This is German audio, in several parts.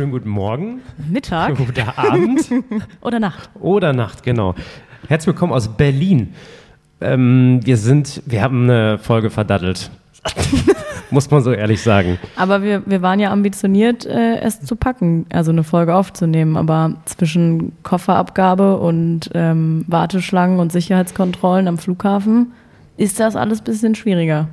Schönen guten Morgen, Mittag guten Abend oder Nacht. oder Nacht, genau. Herzlich willkommen aus Berlin. Ähm, wir sind, wir haben eine Folge verdattelt. Muss man so ehrlich sagen. Aber wir, wir waren ja ambitioniert, äh, es zu packen, also eine Folge aufzunehmen. Aber zwischen Kofferabgabe und ähm, Warteschlangen und Sicherheitskontrollen am Flughafen ist das alles ein bisschen schwieriger.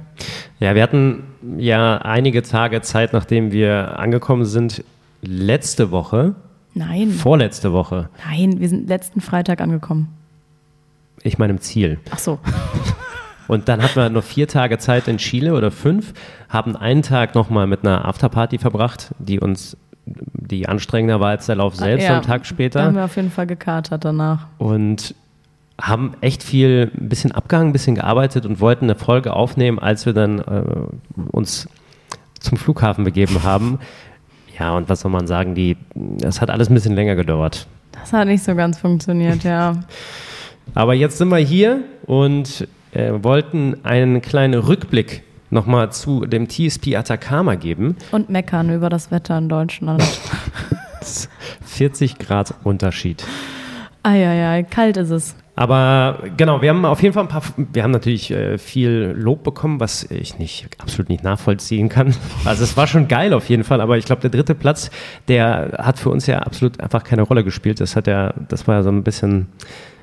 Ja, wir hatten ja einige Tage Zeit, nachdem wir angekommen sind, letzte Woche, Nein, vorletzte Woche, nein, wir sind letzten Freitag angekommen. ich meine im Ziel. Ach so, Und dann hatten wir noch vier Tage Zeit in Chile oder fünf, haben einen Tag nochmal mit einer Afterparty verbracht, die uns, die anstrengender war als der Lauf selbst Ja, am Tag da haben später. wir auf jeden Fall gekatert danach. Und haben echt viel, ein bisschen abgehangen, ein bisschen gearbeitet und wollten eine Folge aufnehmen, als wir dann äh, uns zum Flughafen begeben haben. Ja, und was soll man sagen, die, das hat alles ein bisschen länger gedauert. Das hat nicht so ganz funktioniert, ja. Aber jetzt sind wir hier und äh, wollten einen kleinen Rückblick nochmal zu dem TSP Atacama geben. Und meckern über das Wetter in Deutschland. 40 Grad Unterschied. Eieiei, kalt ist es. Aber genau, wir haben auf jeden Fall ein paar, wir haben natürlich äh, viel Lob bekommen, was ich nicht, absolut nicht nachvollziehen kann. Also es war schon geil auf jeden Fall, aber ich glaube, der dritte Platz, der hat für uns ja absolut einfach keine Rolle gespielt. Das hat ja, das war ja so ein bisschen,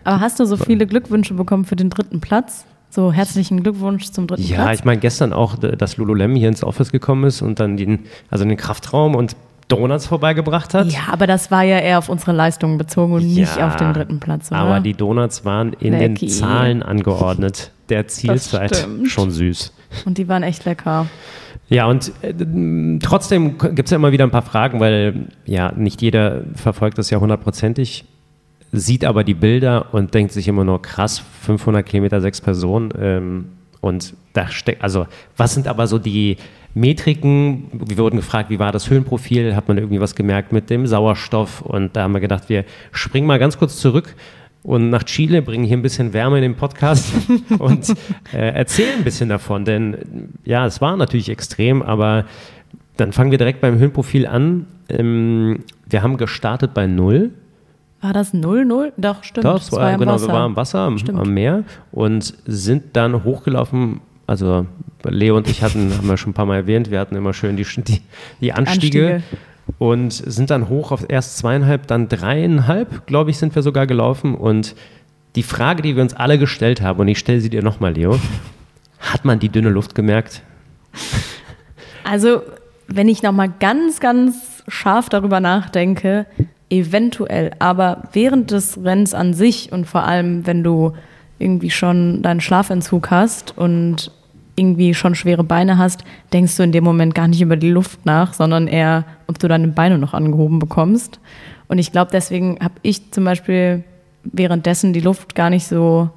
Aber hast du so viele Glückwünsche bekommen für den dritten Platz? So herzlichen Glückwunsch zum dritten ja, Platz. ich meine gestern auch, dass Lululem hier ins Office gekommen ist und dann den, also den Kraftraum und Donuts vorbeigebracht hat. Ja, aber das war ja eher auf unsere Leistungen bezogen und nicht Ja, auf den dritten Platz, oder? Aber die Donuts waren in Lecky. den Zahlen angeordnet, der Zielzeit. Schon süß. und die waren echt lecker. Ja, und äh, trotzdem gibt es ja immer wieder ein paar Fragen, weil ja nicht jeder verfolgt das ja hundertprozentig, sieht aber die Bilder und denkt sich immer nur krass, 500 Kilometer, sechs Personen. Ähm, und da steckt, also was sind aber so die Metriken? Wir wurden gefragt, wie war das Höhenprofil? Hat man irgendwie was gemerkt mit dem Sauerstoff? Und da haben wir gedacht, wir springen mal ganz kurz zurück und nach Chile, bringen hier ein bisschen Wärme in den Podcast und äh, erzählen ein bisschen davon. Denn ja, es war natürlich extrem, aber dann fangen wir direkt beim Höhenprofil an. Ähm, wir haben gestartet bei Null. War das 0-0? Doch, stimmt. Doch, das war, im genau, Wasser. wir waren am Wasser, am, am Meer und sind dann hochgelaufen. Also Leo und ich hatten, haben wir schon ein paar Mal erwähnt, wir hatten immer schön die, die, die Anstiege, Anstiege. und sind dann hoch auf erst zweieinhalb, dann dreieinhalb, glaube ich, sind wir sogar gelaufen. Und die Frage, die wir uns alle gestellt haben, und ich stelle sie dir nochmal, Leo, hat man die dünne Luft gemerkt? Also, wenn ich nochmal ganz, ganz scharf darüber nachdenke, eventuell, aber während des Rennens an sich und vor allem, wenn du irgendwie schon deinen Schlafentzug hast und irgendwie schon schwere Beine hast, denkst du in dem Moment gar nicht über die Luft nach, sondern eher, ob du deine Beine noch angehoben bekommst. Und ich glaube, deswegen habe ich zum Beispiel währenddessen die Luft gar nicht so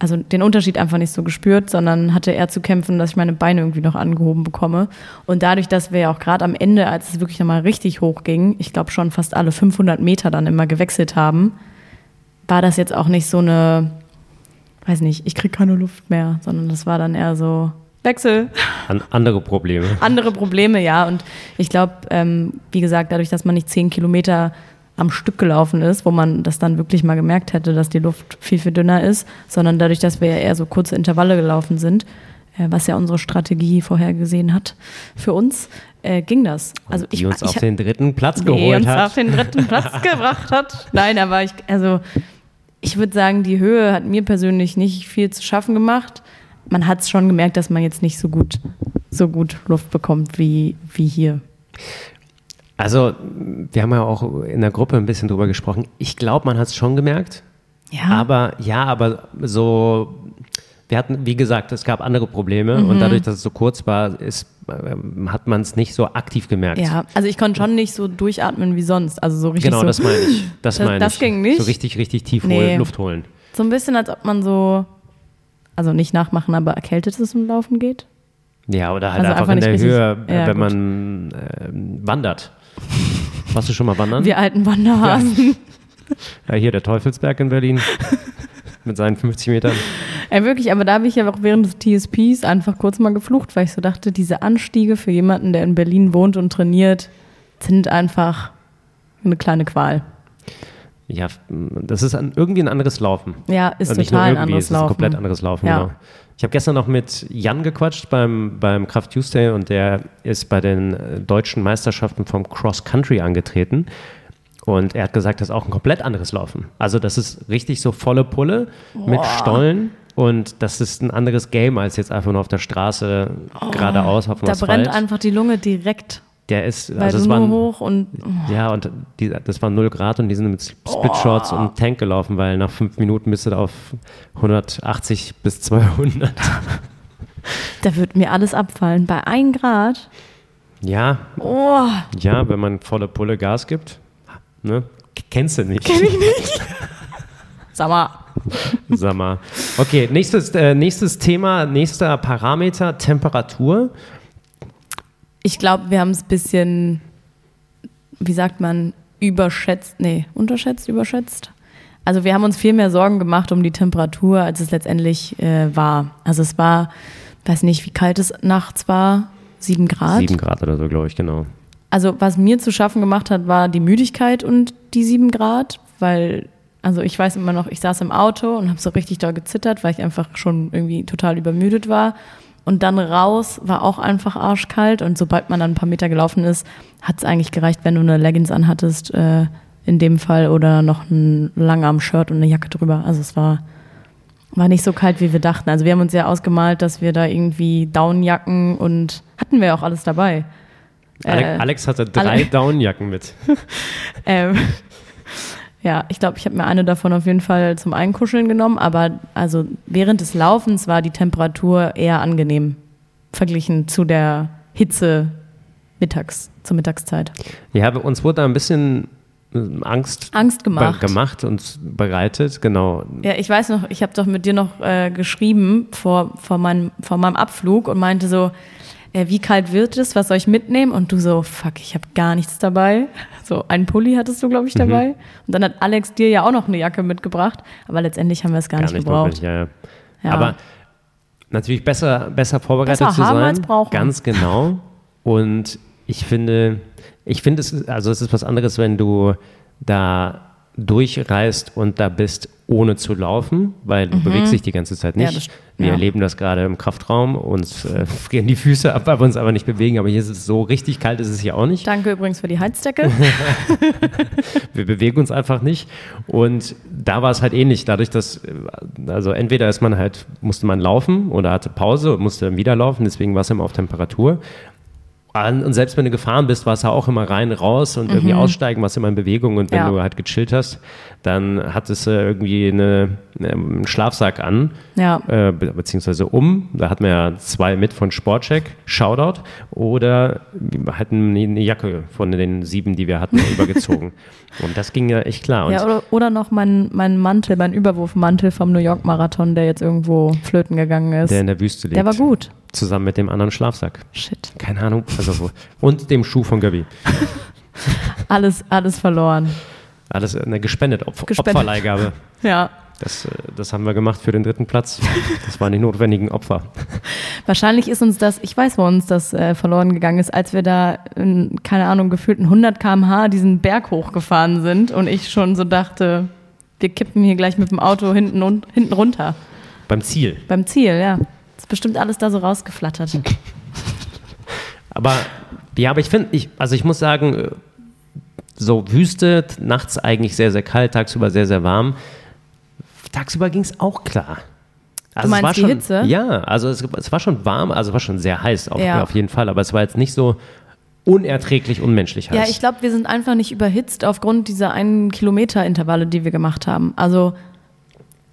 also den Unterschied einfach nicht so gespürt, sondern hatte eher zu kämpfen, dass ich meine Beine irgendwie noch angehoben bekomme. Und dadurch, dass wir ja auch gerade am Ende, als es wirklich nochmal richtig hoch ging, ich glaube schon fast alle 500 Meter dann immer gewechselt haben, war das jetzt auch nicht so eine, weiß nicht, ich krieg keine Luft mehr, sondern das war dann eher so Wechsel, An, andere Probleme. andere Probleme, ja. Und ich glaube, ähm, wie gesagt, dadurch, dass man nicht zehn Kilometer am Stück gelaufen ist, wo man das dann wirklich mal gemerkt hätte, dass die Luft viel, viel dünner ist, sondern dadurch, dass wir ja eher so kurze Intervalle gelaufen sind, äh, was ja unsere Strategie vorhergesehen hat für uns, äh, ging das. Also die ich, uns ich, auf den dritten Platz die geholt uns hat. auf den dritten Platz gebracht hat. Nein, aber ich, also ich würde sagen, die Höhe hat mir persönlich nicht viel zu schaffen gemacht. Man hat es schon gemerkt, dass man jetzt nicht so gut, so gut Luft bekommt wie, wie hier. Also, wir haben ja auch in der Gruppe ein bisschen drüber gesprochen. Ich glaube, man hat es schon gemerkt. Ja. Aber ja, aber so, wir hatten, wie gesagt, es gab andere Probleme Mhm. und dadurch, dass es so kurz war, ist, ähm, hat man es nicht so aktiv gemerkt. Ja, also ich konnte schon nicht so durchatmen wie sonst. Also so richtig Genau, so, das meine ich. Das, Das- meine das ich. ging nicht? So richtig, richtig tief Nee. holen, Luft holen. so ein bisschen, als ob man so, also nicht nachmachen, aber erkältet ist im Laufen geht. Ja, oder halt Also einfach, einfach in der Höhe, äh, Ja, wenn gut. man ähm, wandert. Warst du schon mal wandern? Wir alten Wanderhasen. Ja, hier der Teufelsberg in Berlin mit seinen 50 Metern. Ja, wirklich, aber da habe ich ja auch während des TSPs einfach kurz mal geflucht, weil ich so dachte, diese Anstiege für jemanden, der in Berlin wohnt und trainiert, sind einfach eine kleine Qual. Ja, das ist ein, irgendwie ein anderes Laufen. Ja, ist Also nicht total nur ein anderes es ist ein Laufen. komplett anderes Laufen, Ja. genau. Ich habe gestern noch mit Jan gequatscht beim, beim Kraft Tuesday und der ist bei den äh, deutschen Meisterschaften vom Cross Country angetreten. Und er hat gesagt, das ist auch ein komplett anderes Laufen. Also das ist richtig so volle Pulle mit Stollen und das ist ein anderes Game als jetzt einfach nur auf der Straße geradeaus auf dem Da Asphalt. brennt einfach die Lunge direkt, der ist, weil also es waren, hoch und ja, und die, das waren 0 Grad und die sind mit Split-Shorts und Tank gelaufen, weil nach fünf Minuten bist du da auf 180 bis 200. da wird mir alles abfallen. Bei 1 Grad, Ja, oh, ja, wenn man volle Pulle Gas gibt, ne? Kennst du nicht. sag mal, Sag mal. Okay, nächstes, äh, nächstes Thema, nächster Parameter, Temperatur. Ich glaube, wir haben es ein bisschen, wie sagt man, überschätzt, nee, unterschätzt, überschätzt. Also wir haben uns viel mehr Sorgen gemacht um die Temperatur, als es letztendlich äh, war. Also es war, weiß nicht, wie kalt es nachts war, sieben Grad. Sieben Grad oder so, glaube ich, genau. Also was mir zu schaffen gemacht hat, war die Müdigkeit und die sieben Grad, weil, also ich weiß immer noch, ich saß im Auto und habe so richtig doll gezittert, weil ich einfach schon irgendwie total übermüdet war. Und dann raus war auch einfach arschkalt und sobald man dann ein paar Meter gelaufen ist, hat es eigentlich gereicht, wenn du eine Leggings anhattest, äh, in dem Fall, oder noch ein Langarm-Shirt und eine Jacke drüber. Also es war, war nicht so kalt, wie wir dachten. Also wir haben uns ja ausgemalt, dass wir da irgendwie Downjacken und hatten wir auch alles dabei. Alex, Äh, Alex hatte drei Downjacken mit. Ähm, ja, ich glaube, ich habe mir eine davon auf jeden Fall zum Einkuscheln genommen, aber also während des Laufens war die Temperatur eher angenehm verglichen zu der Hitze mittags, zur Mittagszeit. Ja, uns wurde da ein bisschen äh, Angst, Angst gemacht. gemacht und bereitet, genau. Ja, ich weiß noch, ich habe doch mit dir noch äh, geschrieben vor, vor, meinem, vor meinem Abflug und meinte so, äh, wie kalt wird es, was soll ich mitnehmen? Und du so, fuck, ich habe gar nichts dabei. So, einen Pulli hattest du, glaube ich, dabei. Und dann hat Alex dir ja auch noch eine Jacke mitgebracht, aber letztendlich haben wir es gar, Gar nicht nicht gebraucht. ja, ja. Ja. Aber natürlich besser, besser vorbereitet Besser zu sein. als brauchen. Ganz genau. Und ich finde, ich finde es, also es ist was anderes, wenn du da durchreist und da bist, ohne zu laufen, weil du bewegst dich die ganze Zeit Mhm. Ja, nicht. das- wir ja. erleben das gerade im Kraftraum, uns äh, frieren die Füße ab, weil wir uns aber nicht bewegen, aber hier ist es so richtig kalt, ist es hier auch nicht. Danke übrigens für die Heizdecke. Wir bewegen uns einfach nicht. Und da war es halt ähnlich, dadurch, dass, äh, also entweder ist man halt, musste man laufen oder hatte Pause und musste dann wieder laufen, deswegen war es immer auf Temperatur. An- Und selbst wenn du gefahren bist, war es ja auch immer rein, raus und irgendwie aussteigen, warst immer in Bewegung. Und wenn Ja. du halt gechillt hast, dann hattest du irgendwie eine, einen Schlafsack an, Ja. äh, be beziehungsweise um. Da hatten wir ja zwei mit von Sportcheck, Shoutout. Oder wir hatten eine Jacke von den sieben, die wir hatten, übergezogen. Und das ging ja echt klar. Und ja oder, oder noch mein, mein Mantel, mein Überwurfmantel vom New York Marathon, der jetzt irgendwo flöten gegangen ist. der in der Wüste liegt. Der war gut. Zusammen mit dem anderen Schlafsack. Shit. Keine Ahnung. Also. Und dem Schuh von Gabi. Alles, alles verloren. Alles eine gespendet, Opfer, Gespendet. Opferleihgabe. Ja. Das, äh, das haben wir gemacht für den dritten Platz. Das waren die notwendigen Opfer. Wahrscheinlich ist uns das, ich weiß, wo uns das äh, verloren gegangen ist, als wir da, in, keine Ahnung, gefühlten 100 km/h diesen Berg hochgefahren sind und ich schon so dachte, wir kippen hier gleich mit dem Auto hinten, und, hinten runter. Beim Ziel. Beim Ziel, ja. Ist bestimmt alles da so rausgeflattert. Aber ja, aber ich finde, ich, also ich muss sagen, äh, so Wüste, nachts eigentlich sehr, sehr kalt, tagsüber sehr, sehr warm. Tagsüber ging es auch klar. Also meinst es war die schon, Hitze? Ja, also es, es war schon warm, also es war schon sehr heiß, auf, Ja. auf jeden Fall, aber es war jetzt nicht so unerträglich, unmenschlich heiß. Ja, ich glaube, wir sind einfach nicht überhitzt aufgrund dieser einen Kilometer Intervalle, die wir gemacht haben. Also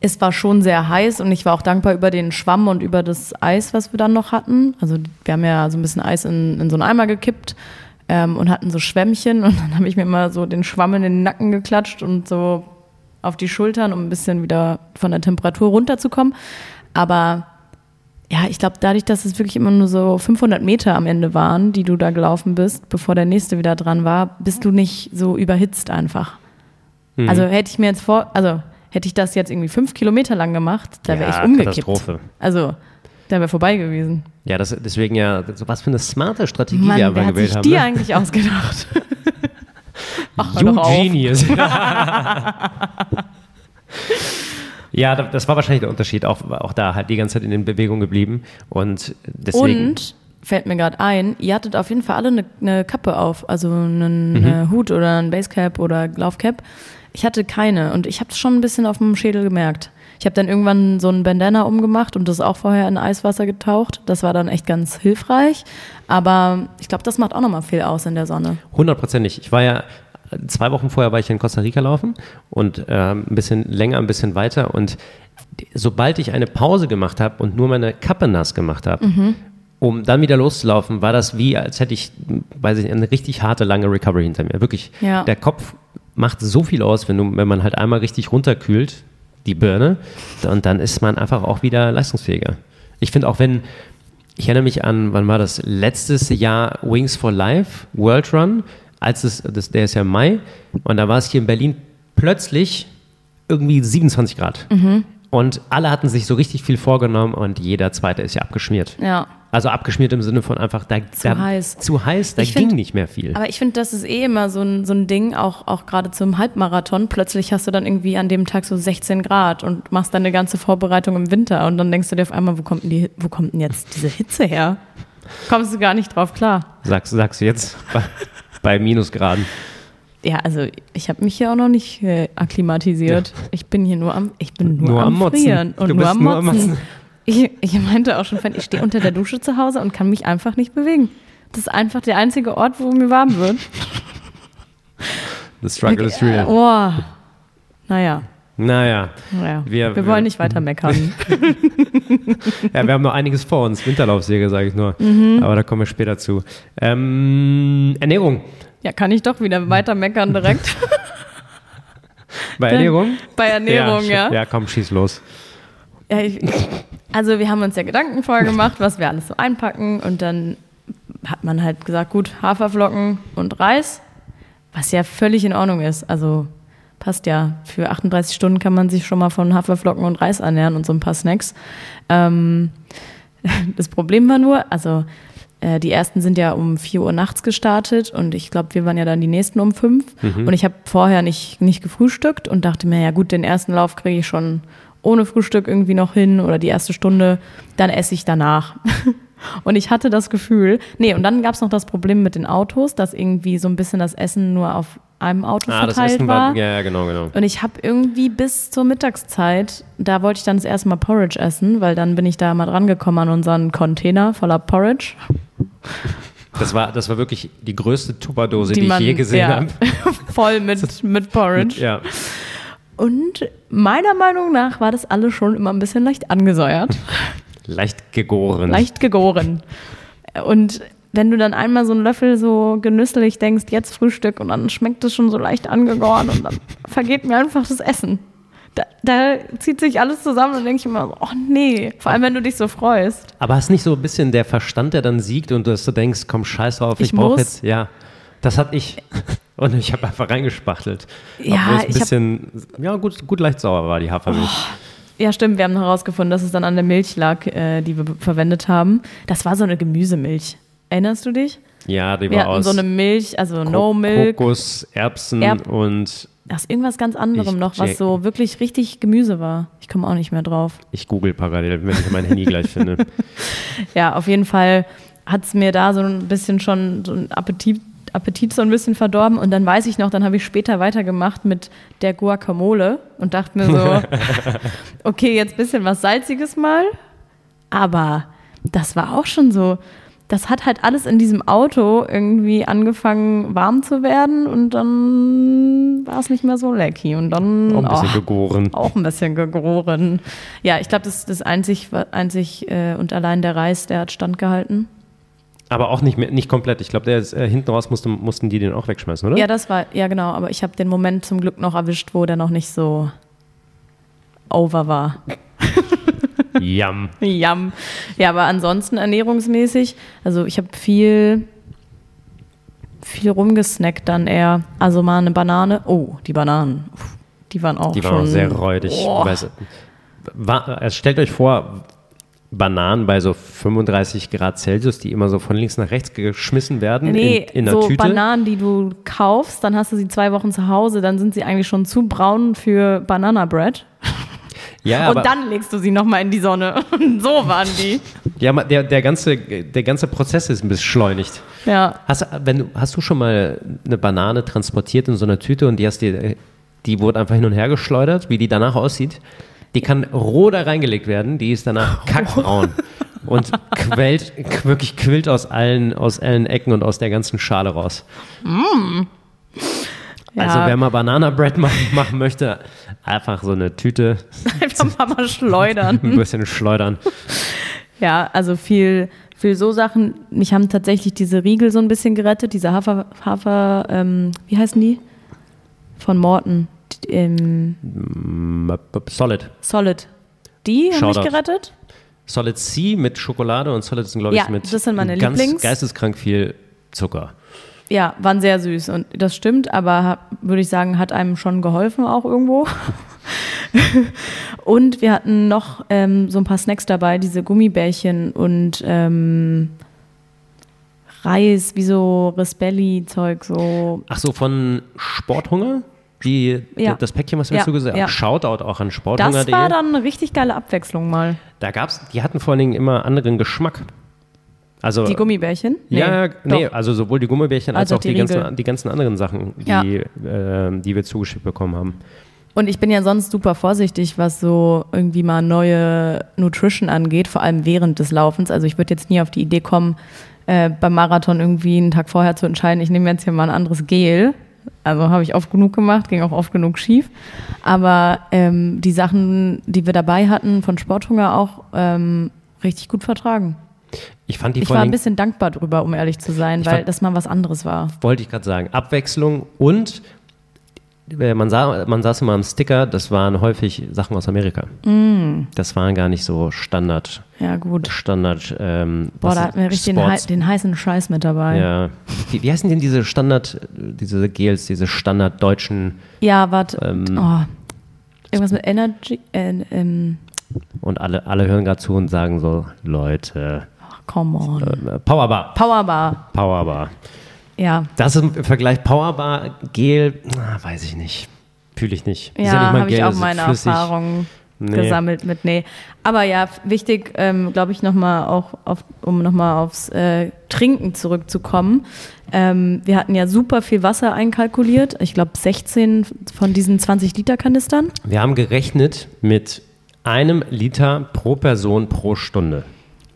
es war schon sehr heiß und ich war auch dankbar über den Schwamm und über das Eis, was wir dann noch hatten. Also wir haben ja so ein bisschen Eis in, in so einen Eimer gekippt ähm, und hatten so Schwämmchen und dann habe ich mir immer so den Schwamm in den Nacken geklatscht und so auf die Schultern, um ein bisschen wieder von der Temperatur runterzukommen. Aber ja, ich glaube, dadurch, dass es wirklich immer nur so 500 Meter am Ende waren, die du da gelaufen bist, bevor der nächste wieder dran war, bist du nicht so überhitzt einfach. Mhm. Also hätte ich mir jetzt vor, also hätte ich das jetzt irgendwie fünf Kilometer lang gemacht, da wäre Ja, ich umgekippt. Katastrophe. Also, da wäre vorbei gewesen. Ja, das, deswegen ja, so was für eine smarte Strategie Mann, wir hat gewählt sich haben. die ne? eigentlich ausgedacht? Ach, You. Genius. ja, da- das war wahrscheinlich der Unterschied. Auch, auch da halt die ganze Zeit in den Bewegungen geblieben. Und deswegen. Und fällt mir gerade ein, ihr hattet auf jeden Fall alle eine, eine Kappe auf, also einen Mhm. äh, Hut oder ein Basecap oder Laufcap. Ich hatte keine und ich habe es schon ein bisschen auf dem Schädel gemerkt. Ich habe dann irgendwann so ein Bandana umgemacht und das auch vorher in Eiswasser getaucht. Das war dann echt ganz hilfreich. Aber ich glaube, das macht auch nochmal viel aus in der Sonne. Hundertprozentig. Ich war ja zwei Wochen vorher war ich in Costa Rica laufen und ähm, ein bisschen länger, ein bisschen weiter. Und sobald ich eine Pause gemacht habe und nur meine Kappe nass gemacht habe, Mhm. Um dann wieder loszulaufen, war das wie, als hätte ich, weiß ich eine richtig harte, lange Recovery hinter mir. Wirklich. Ja. Der Kopf macht so viel aus, wenn, du, wenn man halt einmal richtig runterkühlt, die Birne, und dann ist man einfach auch wieder leistungsfähiger. Ich finde auch, wenn, ich erinnere mich an, wann war das? Letztes Jahr Wings for Life, World Run, als es, das, der ist ja im Mai, und da war es hier in Berlin plötzlich irgendwie 27 Grad. Und alle hatten sich so richtig viel vorgenommen und jeder zweite ist ja abgeschmiert. Ja. Also abgeschmiert im Sinne von einfach da, zu da, heiß. Zu heiß, da Ich ging find- nicht mehr viel. Aber ich finde, das ist eh immer so ein, so ein Ding, auch, auch gerade zum Halbmarathon. Plötzlich hast du dann irgendwie an dem Tag so 16 Grad und machst deine ganze Vorbereitung im Winter und dann denkst du dir auf einmal, wo kommt denn, die, wo kommt denn jetzt diese Hitze her? Kommst du gar nicht drauf klar. Sagst, sagst du jetzt bei, bei Minusgraden. Ja, also ich habe mich hier auch noch nicht äh, akklimatisiert. Ich bin hier nur am, ich bin nur, Nur am, am Motzen. Frieren und Du nur am nur am Motzen. Ich, ich meinte auch schon, ich stehe unter der Dusche zu Hause und kann mich einfach nicht bewegen. Das ist einfach der einzige Ort, wo mir warm wird. The struggle is real. Oh. Naja, Naja, naja. Wir- Wir, wollen nicht weiter meckern. ja, wir haben noch einiges vor uns. Winterlaufsäge, sage ich nur. Mhm. Aber da kommen wir später zu. Ähm, Ernährung. ja, kann ich doch wieder weiter meckern direkt. Bei Ernährung? Bei Ernährung, ja. Ja, komm, schieß los. Ja, ich, also wir haben uns ja Gedanken vorher gemacht, was wir alles so einpacken und dann hat man halt gesagt, gut, Haferflocken und Reis, was ja völlig in Ordnung ist. Also passt ja. Für 38 Stunden kann man sich schon mal von Haferflocken und Reis ernähren und so ein paar Snacks. Ähm, das Problem war nur, also äh, die ersten sind ja um 4 Uhr nachts gestartet und ich glaube, wir waren ja dann die nächsten um 5. Und ich habe vorher nicht, nicht gefrühstückt und dachte mir, ja gut, den ersten Lauf kriege ich schon ohne Frühstück irgendwie noch hin oder die erste Stunde, dann esse ich danach. Und ich hatte das Gefühl, nee, und dann gab es noch das Problem mit den Autos, dass irgendwie so ein bisschen das Essen nur auf einem Auto Ah, das verteilt Essen war. war. Ja, ja, genau, genau. Und ich habe irgendwie bis zur Mittagszeit, da wollte ich dann das erste Mal Porridge essen, weil dann bin ich da mal dran gekommen an unseren Container voller Porridge. Das war, das war wirklich die größte Tupperdose, die, die man ich je gesehen ja, habe. voll mit, mit Porridge. Ja. Und meiner Meinung nach war das alles schon immer ein bisschen leicht angesäuert. Leicht gegoren. leicht gegoren. Und wenn du dann einmal so einen Löffel so genüsslich denkst, jetzt Frühstück und dann schmeckt es schon so leicht angegoren und dann vergeht mir einfach das Essen. Da, da zieht sich alles zusammen und denke ich immer so, oh nee. Vor allem, wenn du dich so freust. Aber hast nicht so ein bisschen der Verstand, der dann siegt und dass du denkst, komm, scheiß drauf, ich, Ich brauche jetzt, ja. Das hatte ich. Und ich habe einfach reingespachtelt. Ja, Obwohl es ein ich hab- bisschen, ja, gut, gut leicht sauer war, die Hafermilch. Ja, stimmt. Wir haben herausgefunden, dass es dann an der Milch lag, äh, die wir verwendet haben. Das war so eine Gemüsemilch. Erinnerst du dich? Ja, die Wir war aus so eine Milch, also Ko- No Milk. Kokos, Erbsen Erb- und Aus irgendwas ganz anderem noch, was so wirklich richtig Gemüse war. Ich komme auch nicht mehr drauf. ich google parallel, wenn ich mein Handy gleich finde. Ja, auf jeden Fall hat es mir da so ein bisschen schon so ein Appetit, Appetit so ein bisschen verdorben. Und dann weiß ich noch, dann habe ich später weitergemacht mit der Guacamole und dachte mir so, okay, jetzt ein bisschen was Salziges mal. Aber das war auch schon so. Das hat halt alles in diesem Auto irgendwie angefangen warm zu werden und dann war es nicht mehr so lecky. Und dann Auch ein bisschen oh, gegoren. auch ein bisschen gegoren. Ja, ich glaube, das das einzig, einzig äh, und allein der Reis, der hat standgehalten. Aber auch nicht, nicht komplett. Ich glaube, der ist, äh, hinten raus musste, mussten die den auch wegschmeißen, oder? Ja, das war, ja genau, aber ich habe den Moment zum Glück noch erwischt, wo der noch nicht so over war. Yum. Jam. Ja, aber ansonsten ernährungsmäßig, also ich habe viel, viel rumgesnackt dann eher. Also mal eine Banane. Oh, die Bananen. Uff, Die waren auch Die schon. waren auch sehr räudig. Oh. Weiß, war, also stellt euch vor, Bananen bei so 35 Grad Celsius, die immer so von links nach rechts geschmissen werden Nee, in, in der so Tüte. Bananen, die du kaufst, dann hast du sie zwei Wochen zu Hause, dann sind sie eigentlich schon zu braun für Banana Bread. ja, und aber, dann legst du sie nochmal in die Sonne. Und so waren die. ja, der, der, ganze, der ganze Prozess ist ein bisschen beschleunigt. Ja. Hast, wenn du, hast du schon mal eine Banane transportiert in so einer Tüte und die hast dir, die wurde einfach hin und her geschleudert, wie die danach aussieht? Die kann roh da reingelegt werden, die ist danach kackbraun und quält, wirklich quillt aus allen, aus allen Ecken und aus der ganzen Schale raus. Also Ja. wer mal Banana Bread machen, möchte, einfach so eine Tüte Einfach mal schleudern. ein bisschen schleudern. Ja, also viel, viel so Sachen. Mich haben tatsächlich diese Riegel so ein bisschen gerettet, diese Hafer, Hafer ähm, wie heißen die? Von Morton. Die, Ähm, Solid. Solid. Die haben mich gerettet. Solid C mit Schokolade und Solid sind, glaube ich, Ja, mit das sind meine ganz Lieblings. geisteskrank viel Zucker. Ja, waren sehr süß und das stimmt, aber würde ich sagen, hat einem schon geholfen auch irgendwo. und wir hatten noch ähm, so ein paar Snacks dabei, diese Gummibärchen und ähm, Reis, wie so Rispelli-Zeug, so. Ach so, von Sporthunger? Die, Ja. Das Päckchen, was wir Ja, zugesagt haben. ja. Shoutout auch an Das sporthunger.de. war dann eine richtig geile Abwechslung mal. Da gab's, die hatten vor allen Dingen immer anderen Geschmack. Also, Die Gummibärchen? ja, nee, doch. also sowohl die Gummibärchen als, Als auch die, die ganzen, die ganzen anderen Sachen, die, Ja. äh, die wir zugeschickt bekommen haben. Und ich bin ja sonst super vorsichtig, was so irgendwie mal neue Nutrition angeht, vor allem während des Laufens. Also ich würde jetzt nie auf die Idee kommen, äh, beim Marathon irgendwie einen Tag vorher zu entscheiden, ich nehme jetzt hier mal ein anderes Gel. Also habe ich oft genug gemacht, ging auch oft genug schief. Aber ähm, die Sachen, die wir dabei hatten, von Sporthunger auch, ähm, richtig gut vertragen. Ich fand die Ich war ein bisschen dankbar drüber, um ehrlich zu sein, weil fand- das mal was anderes war. wollte ich gerade sagen, Abwechslung und man, sah, man saß immer am Sticker, das waren häufig Sachen aus Amerika. Mm. Das waren gar nicht so Standard, Ja, gut. Standard. Ähm, Boah, da hatten wir richtig den, den heißen Scheiß mit dabei. Ja. Wie, wie heißen denn diese Standard, diese Gels, diese Standard deutschen Ja, warte. Ähm, oh. Irgendwas mit Energy. Äh, ähm, und alle, alle hören gerade zu und sagen so, Leute, ach, come on. äh, Powerbar, Powerbar. Powerbar. Ja. Das ist im Vergleich Powerbar, Gel, ah, weiß ich nicht. Fühle ich nicht. Ja, mal habe ich auch meine. Erfahrungen Nee. gesammelt mit. Nee. Aber ja, wichtig, ähm, glaube ich, nochmal auch, auf, um nochmal aufs äh, Trinken zurückzukommen. Ähm, wir hatten ja super viel Wasser einkalkuliert. Ich glaube, 16 von diesen 20 Liter Kanistern. Wir haben gerechnet mit einem Liter pro Person pro Stunde.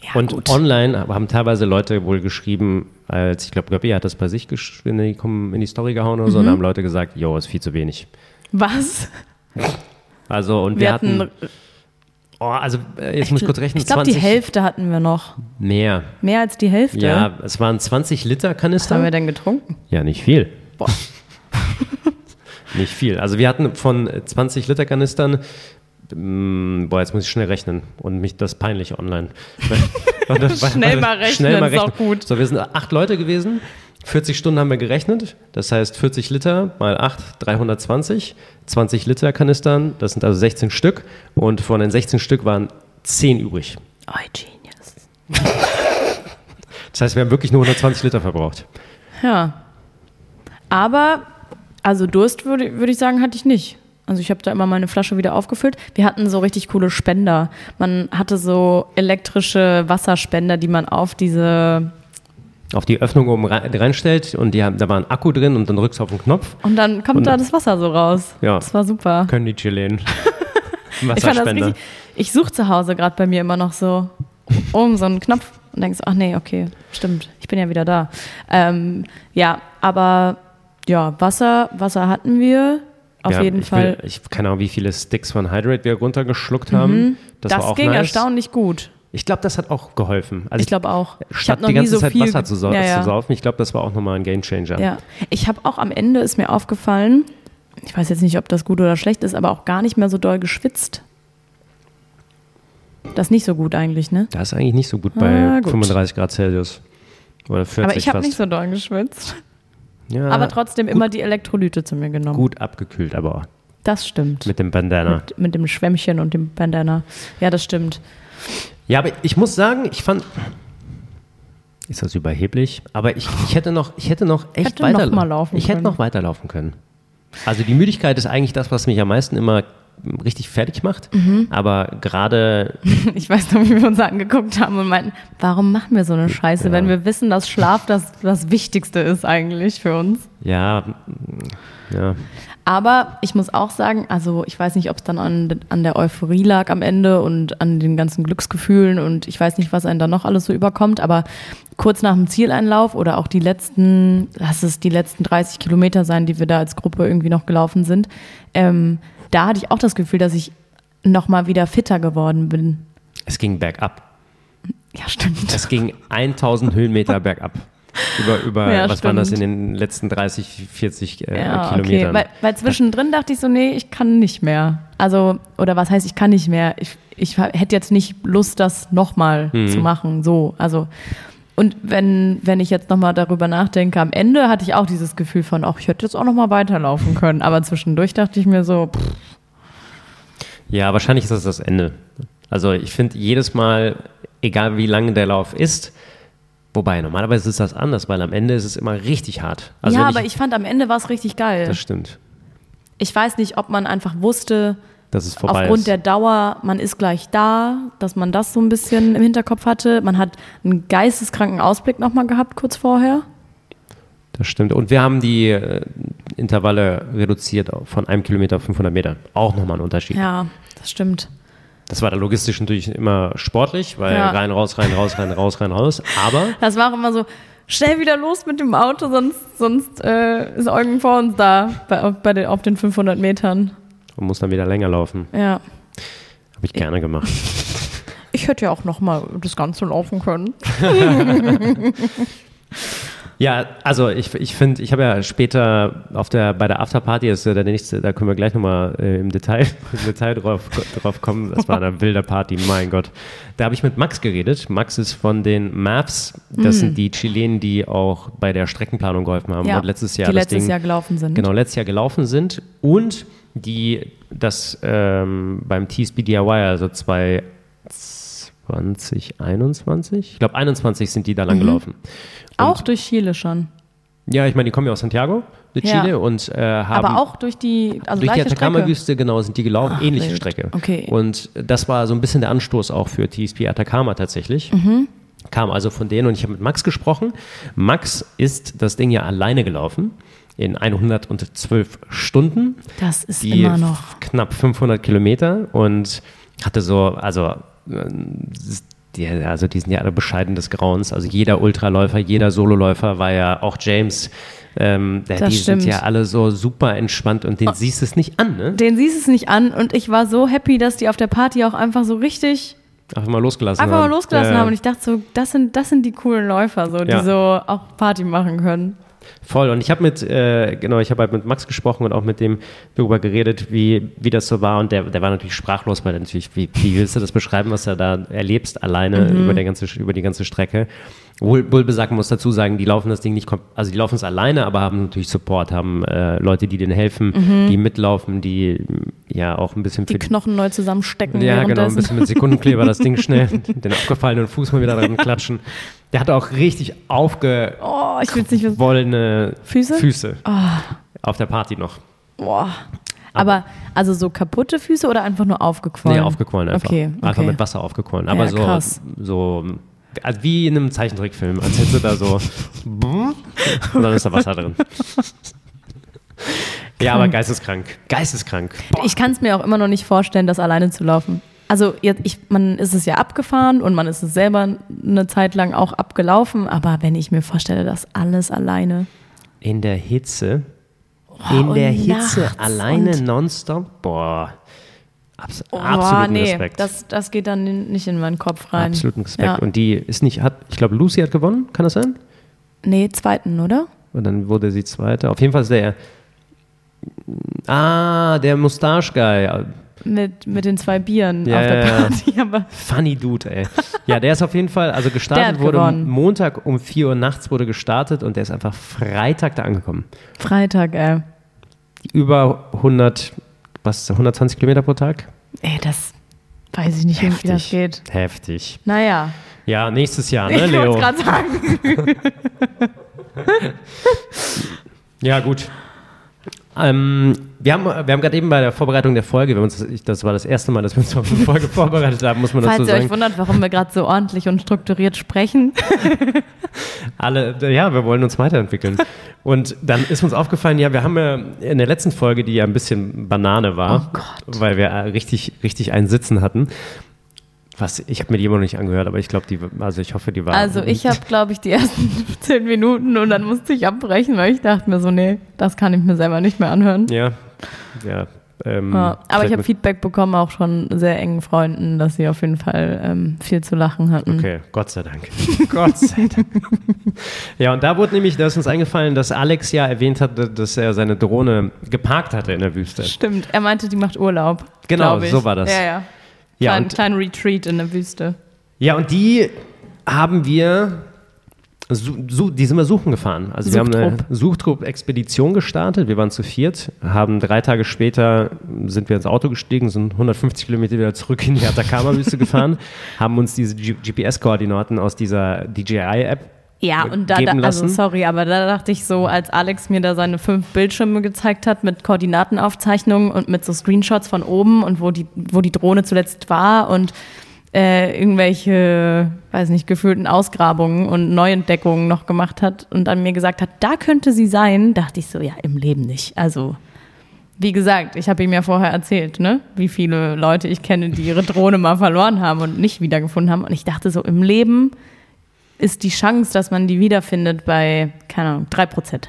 Ja, und gut. online haben teilweise Leute wohl geschrieben, als ich glaube, Göppi hat das bei sich in die, in die Story gehauen oder so, Mhm. und haben Leute gesagt, jo, ist viel zu wenig. Was? Also, und wir, Wir hatten, hatten, oh, also, äh, jetzt muss ich kurz rechnen, ich glaube, die 20 Hälfte hatten wir noch. Mehr. Mehr als die Hälfte. Ja, es waren 20 Liter Was haben Kanister. wir denn getrunken? Ja, nicht viel. Boah. Nicht viel. Also wir hatten von 20 Liter Kanistern, boah, jetzt muss ich schnell rechnen und mich das peinlich online. Warte, warte, Schnell warte, mal rechnen, ist auch gut. So, wir sind acht Leute gewesen. 40 Stunden haben wir gerechnet. Das heißt 40 Liter mal 8, 320. 20 Liter Kanistern, das sind also 16 Stück. Und von den 16 Stück waren 10 übrig. Oh, genius. Das heißt, wir haben wirklich nur 120 Liter verbraucht. Ja. Aber, also Durst würde würde ich sagen, hatte ich nicht. Also ich habe da immer meine Flasche wieder aufgefüllt. Wir hatten so richtig coole Spender. Man hatte so elektrische Wasserspender, die man auf diese Auf die Öffnung oben rein- reinstellt und die haben, da war ein Akku drin und dann drückst du auf den Knopf. und dann kommt Und- da das Wasser so raus. Ja. Das war super. Können die Chilen. Ich fand das Wasserspender. richtig. Ich suche zu Hause gerade bei mir immer noch so um so einen Knopf und denkst, ach nee, okay, stimmt, ich bin ja wieder da. Ähm, ja, aber ja, Wasser, Wasser hatten wir auf Ja, jeden ich Fall. Will, ich keine Ahnung, wie viele Sticks von Hydrate wir runtergeschluckt haben. Das, Das, war auch ging nice. erstaunlich gut. Ich glaube, das hat auch geholfen. Also Ich glaube auch. Ich statt die ganze so Zeit Wasser zu, ja, ja. zu saufen, ich glaube, das war auch nochmal ein Gamechanger. Ja, ich habe auch am Ende ist mir aufgefallen, ich weiß jetzt nicht, ob das gut oder schlecht ist, aber auch gar nicht mehr so doll geschwitzt. Das ist nicht so gut eigentlich, ne? Das ist eigentlich nicht so gut bei Ah, gut. 35 Grad Celsius. Oder 40 aber ich habe nicht so doll geschwitzt. Ja, Aber trotzdem immer die Elektrolyte zu mir genommen. gut abgekühlt, aber Das stimmt. Mit dem Bandana. Mit, mit dem Schwämmchen und dem Bandana. Ja, das stimmt. Ja, aber ich muss sagen, ich fand. Ist das überheblich? Aber ich, ich hätte noch, ich hätte noch echt Hätte weiter, noch mal laufen ich hätte können. noch weiterlaufen können. Also die Müdigkeit ist eigentlich das, was mich am meisten immer richtig fertig macht. Mhm. Aber gerade, Ich weiß noch, wie wir uns angeguckt haben und meinten, warum machen wir so eine Scheiße, Ja. wenn wir wissen, dass Schlaf das, das Wichtigste ist eigentlich für uns. ja, ja, Aber ich muss auch sagen, also ich weiß nicht, ob es dann an, an der Euphorie lag am Ende und an den ganzen Glücksgefühlen und ich weiß nicht, was einen da noch alles so überkommt, aber kurz nach dem Zieleinlauf oder auch die letzten, lass es die letzten 30 Kilometer sein, die wir da als Gruppe irgendwie noch gelaufen sind, ähm, da hatte ich auch das Gefühl, dass ich nochmal wieder fitter geworden bin. es ging bergab. Ja, stimmt. Es ging 1000 Höhenmeter bergab. Über, über Ja, was waren das in stimmt. den letzten 30, 40 äh, Ja, okay. Kilometern? Weil, weil zwischendrin dachte ich so, nee, ich kann nicht mehr. Also, oder was heißt, ich kann nicht mehr? Ich, ich hätte jetzt nicht Lust, das nochmal Mhm. zu machen. So, also. Und wenn, wenn ich jetzt nochmal darüber nachdenke, am Ende hatte ich auch dieses Gefühl von, ach, ich hätte jetzt auch nochmal weiterlaufen können. Aber zwischendurch dachte ich mir so, pff, Ja, wahrscheinlich ist das das Ende. Also ich finde jedes Mal, egal wie lang der Lauf ist, wobei normalerweise ist das anders, weil am Ende ist es immer richtig hart. Also ja, aber ich fand am Ende war es richtig geil. Das stimmt. Ich weiß nicht, ob man einfach wusste, Dass es vorbei aufgrund ist. der Dauer, man ist gleich da, dass man das so ein bisschen im Hinterkopf hatte. Man hat einen geisteskranken Ausblick nochmal gehabt kurz vorher. das stimmt. Und wir haben die äh, Intervalle reduziert von einem Kilometer auf 500 Meter. Auch nochmal ein Unterschied. Ja, das stimmt. Das war da logistisch natürlich immer sportlich, weil Ja. rein, raus, rein, raus, rein, raus, rein, raus. Aber Das war auch immer so, schnell wieder los mit dem Auto, sonst, sonst äh, ist Eugen vor uns da bei, auf- bei den, auf den 500 Metern. man muss dann wieder länger laufen. Ja. Habe ich gerne gemacht. Ich hätte ja auch nochmal das Ganze laufen können. Ja, also ich, ich finde, ich habe ja später auf der, bei der Afterparty, das ist ja der nächste, da können wir gleich nochmal äh, im Detail, im Detail drauf, drauf kommen. Das war eine wilde Party, mein Gott. Da habe ich mit Max geredet. Max ist von den Mavs. Das sind die Chilenen, die auch bei der Streckenplanung geholfen haben. Ja, und letztes Jahr die das letztes Ding, Jahr gelaufen sind. Genau, letztes Jahr gelaufen sind und die das ähm, beim TSB DIY, also 2021, ich glaube 21 sind die da Mhm. lang gelaufen. Auch durch Chile schon. Ja, ich meine, die kommen ja aus Santiago de Ja. Chile und äh, haben Aber auch durch die, also durch die. Atacama-Wüste, genau, sind die gelaufen, Ach, ähnliche wild. Strecke. Okay. Und das war so ein bisschen der Anstoß auch für TSP Atacama tatsächlich. Mhm. Kam also von denen und ich habe mit Max gesprochen. Max ist das Ding ja alleine gelaufen in 112 Stunden. Das ist immer noch. knapp 500 Kilometer und hatte so, also, die, also die sind ja alle bescheiden des Grauens. Also jeder Ultraläufer, jeder Sololäufer war ja auch James. Ähm, der, Das die stimmt. sind ja alle so super entspannt und den siehst du es nicht an, ne? Den siehst es nicht an und ich war so happy, dass die auf der Party auch einfach so richtig Einfach mal losgelassen einfach haben. mal losgelassen Ja, haben und ich dachte so, das sind, das sind die coolen Läufer, so, die Ja. so auch Party machen können. Voll. Und ich habe mit, äh, genau, ich habe halt mit Max gesprochen und auch mit dem darüber geredet, wie, wie das so war. Und der, der war natürlich sprachlos, weil er natürlich, wie, wie willst du das beschreiben, was er da erlebst, alleine Mhm. über, der ganze, über die ganze Strecke. Wohl, Bulbe sagt, man muss dazu sagen, die laufen das Ding nicht, also die laufen es alleine, aber haben natürlich Support, haben äh, Leute, die denen helfen, die mitlaufen, die ja auch ein bisschen Mhm. Die Knochen neu zusammenstecken. Ja, genau, ein bisschen mit Sekundenkleber das Ding schnell, den abgefallenen Fuß mal wieder dran klatschen. Der hatte auch richtig aufge Oh, ich will es nicht wollene Füße? Füße. Auf der Party noch. Boah. Aber also so kaputte Füße oder einfach nur aufgequollen? Nee, aufgequollen einfach. Okay, Einfach okay. mit Wasser aufgequollen. Aber Ja, so, krass. so also wie in einem Zeichentrickfilm, als hättest du da so und dann ist da Wasser drin. ja, aber geisteskrank. Geisteskrank. Boah. Ich kann es mir auch immer noch nicht vorstellen, das alleine zu laufen. Also jetzt, ich, man ist es ja abgefahren und man ist es selber eine Zeit lang auch abgelaufen, aber wenn ich mir vorstelle, das alles alleine. In der Hitze. In und der Hitze alleine nonstop. Boah. Abs Oh, absoluten nee, Respekt. Das, das geht dann in- nicht in meinen Kopf rein. Absoluten Respekt. Ja. Und die ist nicht, hat, ich glaube, Lucy hat gewonnen, kann das sein? Nee, zweiten, oder? Und dann wurde sie Zweite. Auf jeden Fall ist der. Ah, der Mustache-Guy. Mit, mit den zwei Bieren Ja, auf der ja, ja. Party. Aber Funny Dude, ey. Ja, der ist auf jeden Fall, also gestartet wurde gewonnen. Montag um 4 Uhr nachts wurde gestartet und der ist einfach Freitag da angekommen. Freitag, ey. Über 100 was, 120 Kilometer pro Tag? Ey, das weiß ich nicht, wie das geht. Heftig. Naja. Ja, nächstes Jahr, ne, Ich Leo? wollte gerade sagen. Ja, gut. Ähm, wir haben, wir haben gerade eben bei der Vorbereitung der Folge, uns, ich- das war das erste Mal, dass wir uns auf eine Folge vorbereitet haben, muss man dazu Falls ihr euch sagen. wundert, warum wir gerade so ordentlich und strukturiert sprechen. Alle, ja, wir wollen uns weiterentwickeln. Und dann ist uns aufgefallen, ja, wir haben ja in der letzten Folge, die ja ein bisschen Banane war, Oh Gott. weil wir äh, richtig, richtig einen Sitzen hatten. Was, ich habe mir die immer noch nicht angehört, aber ich glaube, die, also ich hoffe, die war. Also ich habe, glaube ich, die ersten 15 Minuten und dann musste ich abbrechen, weil ich dachte mir so, nee, das kann ich mir selber nicht mehr anhören. Ja, ja. Ähm, Ja, aber ich habe Feedback bekommen, auch schon sehr engen Freunden, dass sie auf jeden Fall ähm, viel zu lachen hatten. Okay, Gott sei Dank. Gott sei Dank. Ja, und da wurde nämlich, da ist uns eingefallen, dass Alex ja erwähnt hatte, dass er seine Drohne geparkt hatte in der Wüste. Stimmt, er meinte, die macht Urlaub. Genau, so war das. Ja, ja. Ja, Klein, und, kleinen Retreat in der Wüste. ja, und die haben wir, die sind wir suchen gefahren. Also wir haben eine Suchtrupp-Expedition gestartet. Wir waren zu viert, haben drei Tage später sind wir ins Auto gestiegen, sind 150 Kilometer wieder zurück in die Atacama-Wüste gefahren, haben uns diese GPS-Koordinaten aus dieser DJI-App Ja, und da, da also sorry, aber da dachte ich so, als Alex mir da seine fünf Bildschirme gezeigt hat mit Koordinatenaufzeichnungen und mit so Screenshots von oben und wo die, wo die Drohne zuletzt war und äh, irgendwelche, weiß nicht, gefühlten Ausgrabungen und Neuentdeckungen noch gemacht hat und dann mir gesagt hat, da könnte sie sein, dachte ich so, ja, im Leben nicht. Also, wie gesagt, ich habe ihm ja vorher erzählt, ne, wie viele Leute ich kenne, die ihre Drohne mal verloren haben und nicht wiedergefunden haben. Und ich dachte so, im Leben ist die Chance, dass man die wiederfindet, bei, keine Ahnung, 3%.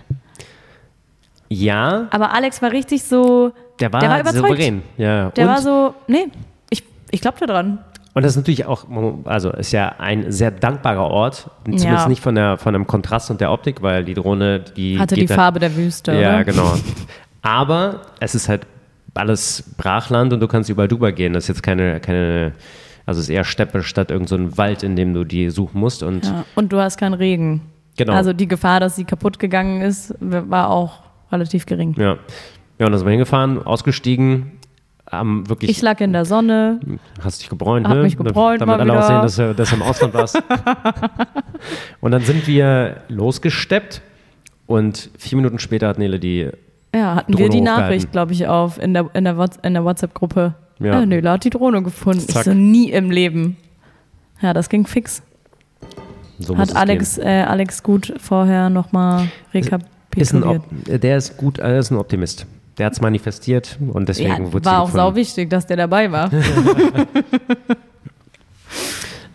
Ja, Aber Alex war richtig so, der war, Der war überzeugt. souverän. Ja. der und, war so, nee, ich, ich glaube da dran. und das ist natürlich auch, also ist ja ein sehr dankbarer Ort, zumindest Ja. nicht von, der, von dem Kontrast und der Optik, weil die Drohne, die Hatte die halt- Farbe der Wüste, Ja, oder? genau. Aber es ist halt alles Brachland und du kannst überall drüber gehen. Das ist jetzt keine, keine also es ist eher Steppe statt irgend so ein Wald, in dem du die suchen musst. Und Ja. Und du hast keinen Regen. Genau. Also die Gefahr, dass sie kaputt gegangen ist, war auch relativ gering. ja. Ja, und dann sind wir hingefahren, ausgestiegen, haben wirklich, Ich lag in der Sonne. hast dich gebräunt, Hab ne? mich gebräunt Damit alle auch wieder. sehen, dass du, dass du im Ausland warst. und dann sind wir losgesteppt und vier Minuten später hat Nele die Ja, hatten Drohne wir die. Nachricht, glaube ich, auf in der, in der, in der WhatsApp-Gruppe. Ja. Ja. Nöla hat die Drohne gefunden. Zack. Ich so nie im Leben. Ja, das ging fix. so Hat es Alex, äh, Alex gut vorher nochmal gehen. Ist ein rekapituliert. Der ist gut, er ist ein Optimist. Der hat es manifestiert und deswegen Ja, wurde war sie auch sau wichtig, dass der dabei war.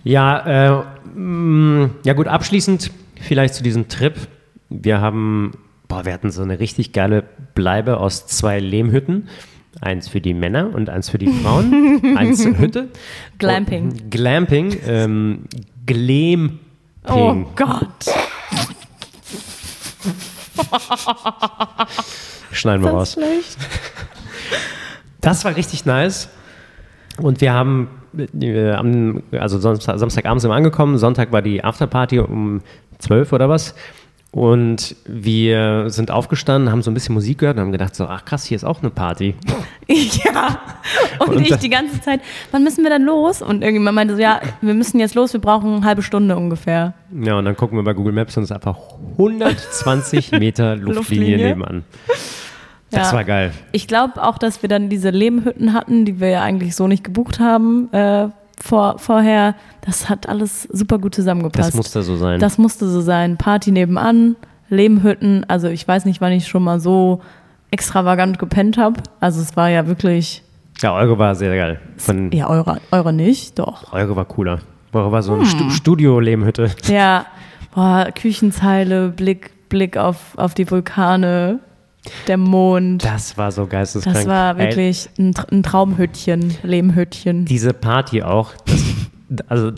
Ja, äh, mh, ja gut, abschließend vielleicht zu diesem Trip. Wir haben, boah, wir hatten so eine richtig geile Bleibe aus zwei Lehmhütten. Eins für die Männer und eins für die Frauen. eins zur Hütte. Glamping. Und, Glamping, ähm, Glamping. Oh Gott. Schneiden wir raus. Das schlecht. Das war richtig nice. Und wir haben, äh, am, also Samstag, Samstagabend sind wir angekommen, Sonntag war die Afterparty um 12 oder was. Und wir sind aufgestanden, haben so ein bisschen Musik gehört und haben gedacht so, ach krass, hier ist auch eine Party. Ja. Und, Und ich die ganze Zeit, wann müssen wir dann los? Und irgendjemand meinte so, ja, wir müssen jetzt los, wir brauchen eine halbe Stunde ungefähr. Ja, und dann gucken wir bei Google Maps und es ist einfach 120 Meter Luftlinie, Luftlinie. nebenan. Das Ja. war geil. Ich glaube auch, dass wir dann diese Lehmhütten hatten, die wir ja eigentlich so nicht gebucht haben äh, vor, vorher. Das hat alles super gut zusammengepasst. Das musste so sein. Das musste so sein. Party nebenan, Lehmhütten. Also ich weiß nicht, wann ich schon mal so extravagant gepennt habe. Also es war ja wirklich, ja, eure war sehr geil. Von, ja, eure, eure nicht, doch. Eure war cooler. Eure war so Hm. eine Stu Studio-Lehmhütte. Ja, boah, Küchenzeile, Blick, Blick auf, auf die Vulkane, der Mond. Das war so geisteskrank. Das war Ey, wirklich ein, ein Traumhüttchen, Lehmhüttchen. diese Party auch, das, also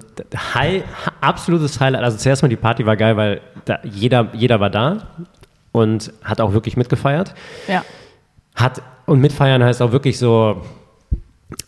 High, absolutes Highlight. Also zuerst mal die Party war geil, weil da jeder, jeder war da und hat auch wirklich mitgefeiert. Ja. Hat, und mitfeiern heißt auch wirklich so,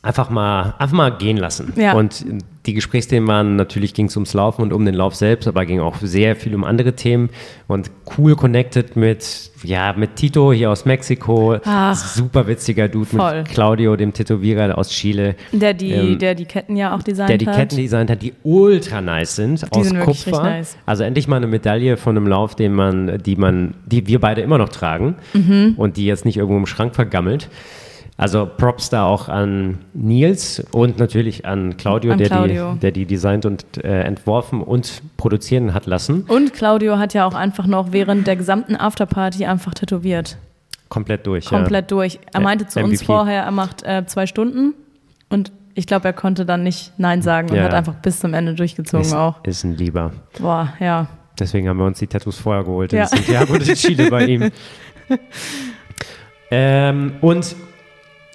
einfach mal, einfach mal gehen lassen. Ja. Und die Gesprächsthemen waren, natürlich ging es ums Laufen und um den Lauf selbst, aber ging auch sehr viel um andere Themen und cool connected mit, ja, mit Tito hier aus Mexiko, Ach. super witziger Dude Voll. mit Claudio, dem Tätowierer aus Chile, Der die, Ähm, der die Ketten ja auch designt der die hat. Ketten designt hat, die ultra nice sind, aus sind Kupfer. nice. Also endlich mal eine Medaille von einem Lauf, den man, die man, die wir beide immer noch tragen Mhm. und die jetzt nicht irgendwo im Schrank vergammelt. Also Props da auch an Nils und natürlich an Claudio, An der, Claudio. Die, der die designt und äh, entworfen und produzieren hat lassen. Und Claudio hat ja auch einfach noch während der gesamten Afterparty einfach tätowiert. Komplett durch. Komplett durch. Er Ja, meinte zu uns MVP. vorher, er macht äh, zwei Stunden und ich glaube, er konnte dann nicht Nein sagen und Ja. hat einfach bis zum Ende ja. durchgezogen Ist, auch. ist ein Lieber. Boah, ja. Deswegen haben wir uns die Tattoos vorher geholt in Ja. Santiago de Chile bei ihm. ähm, und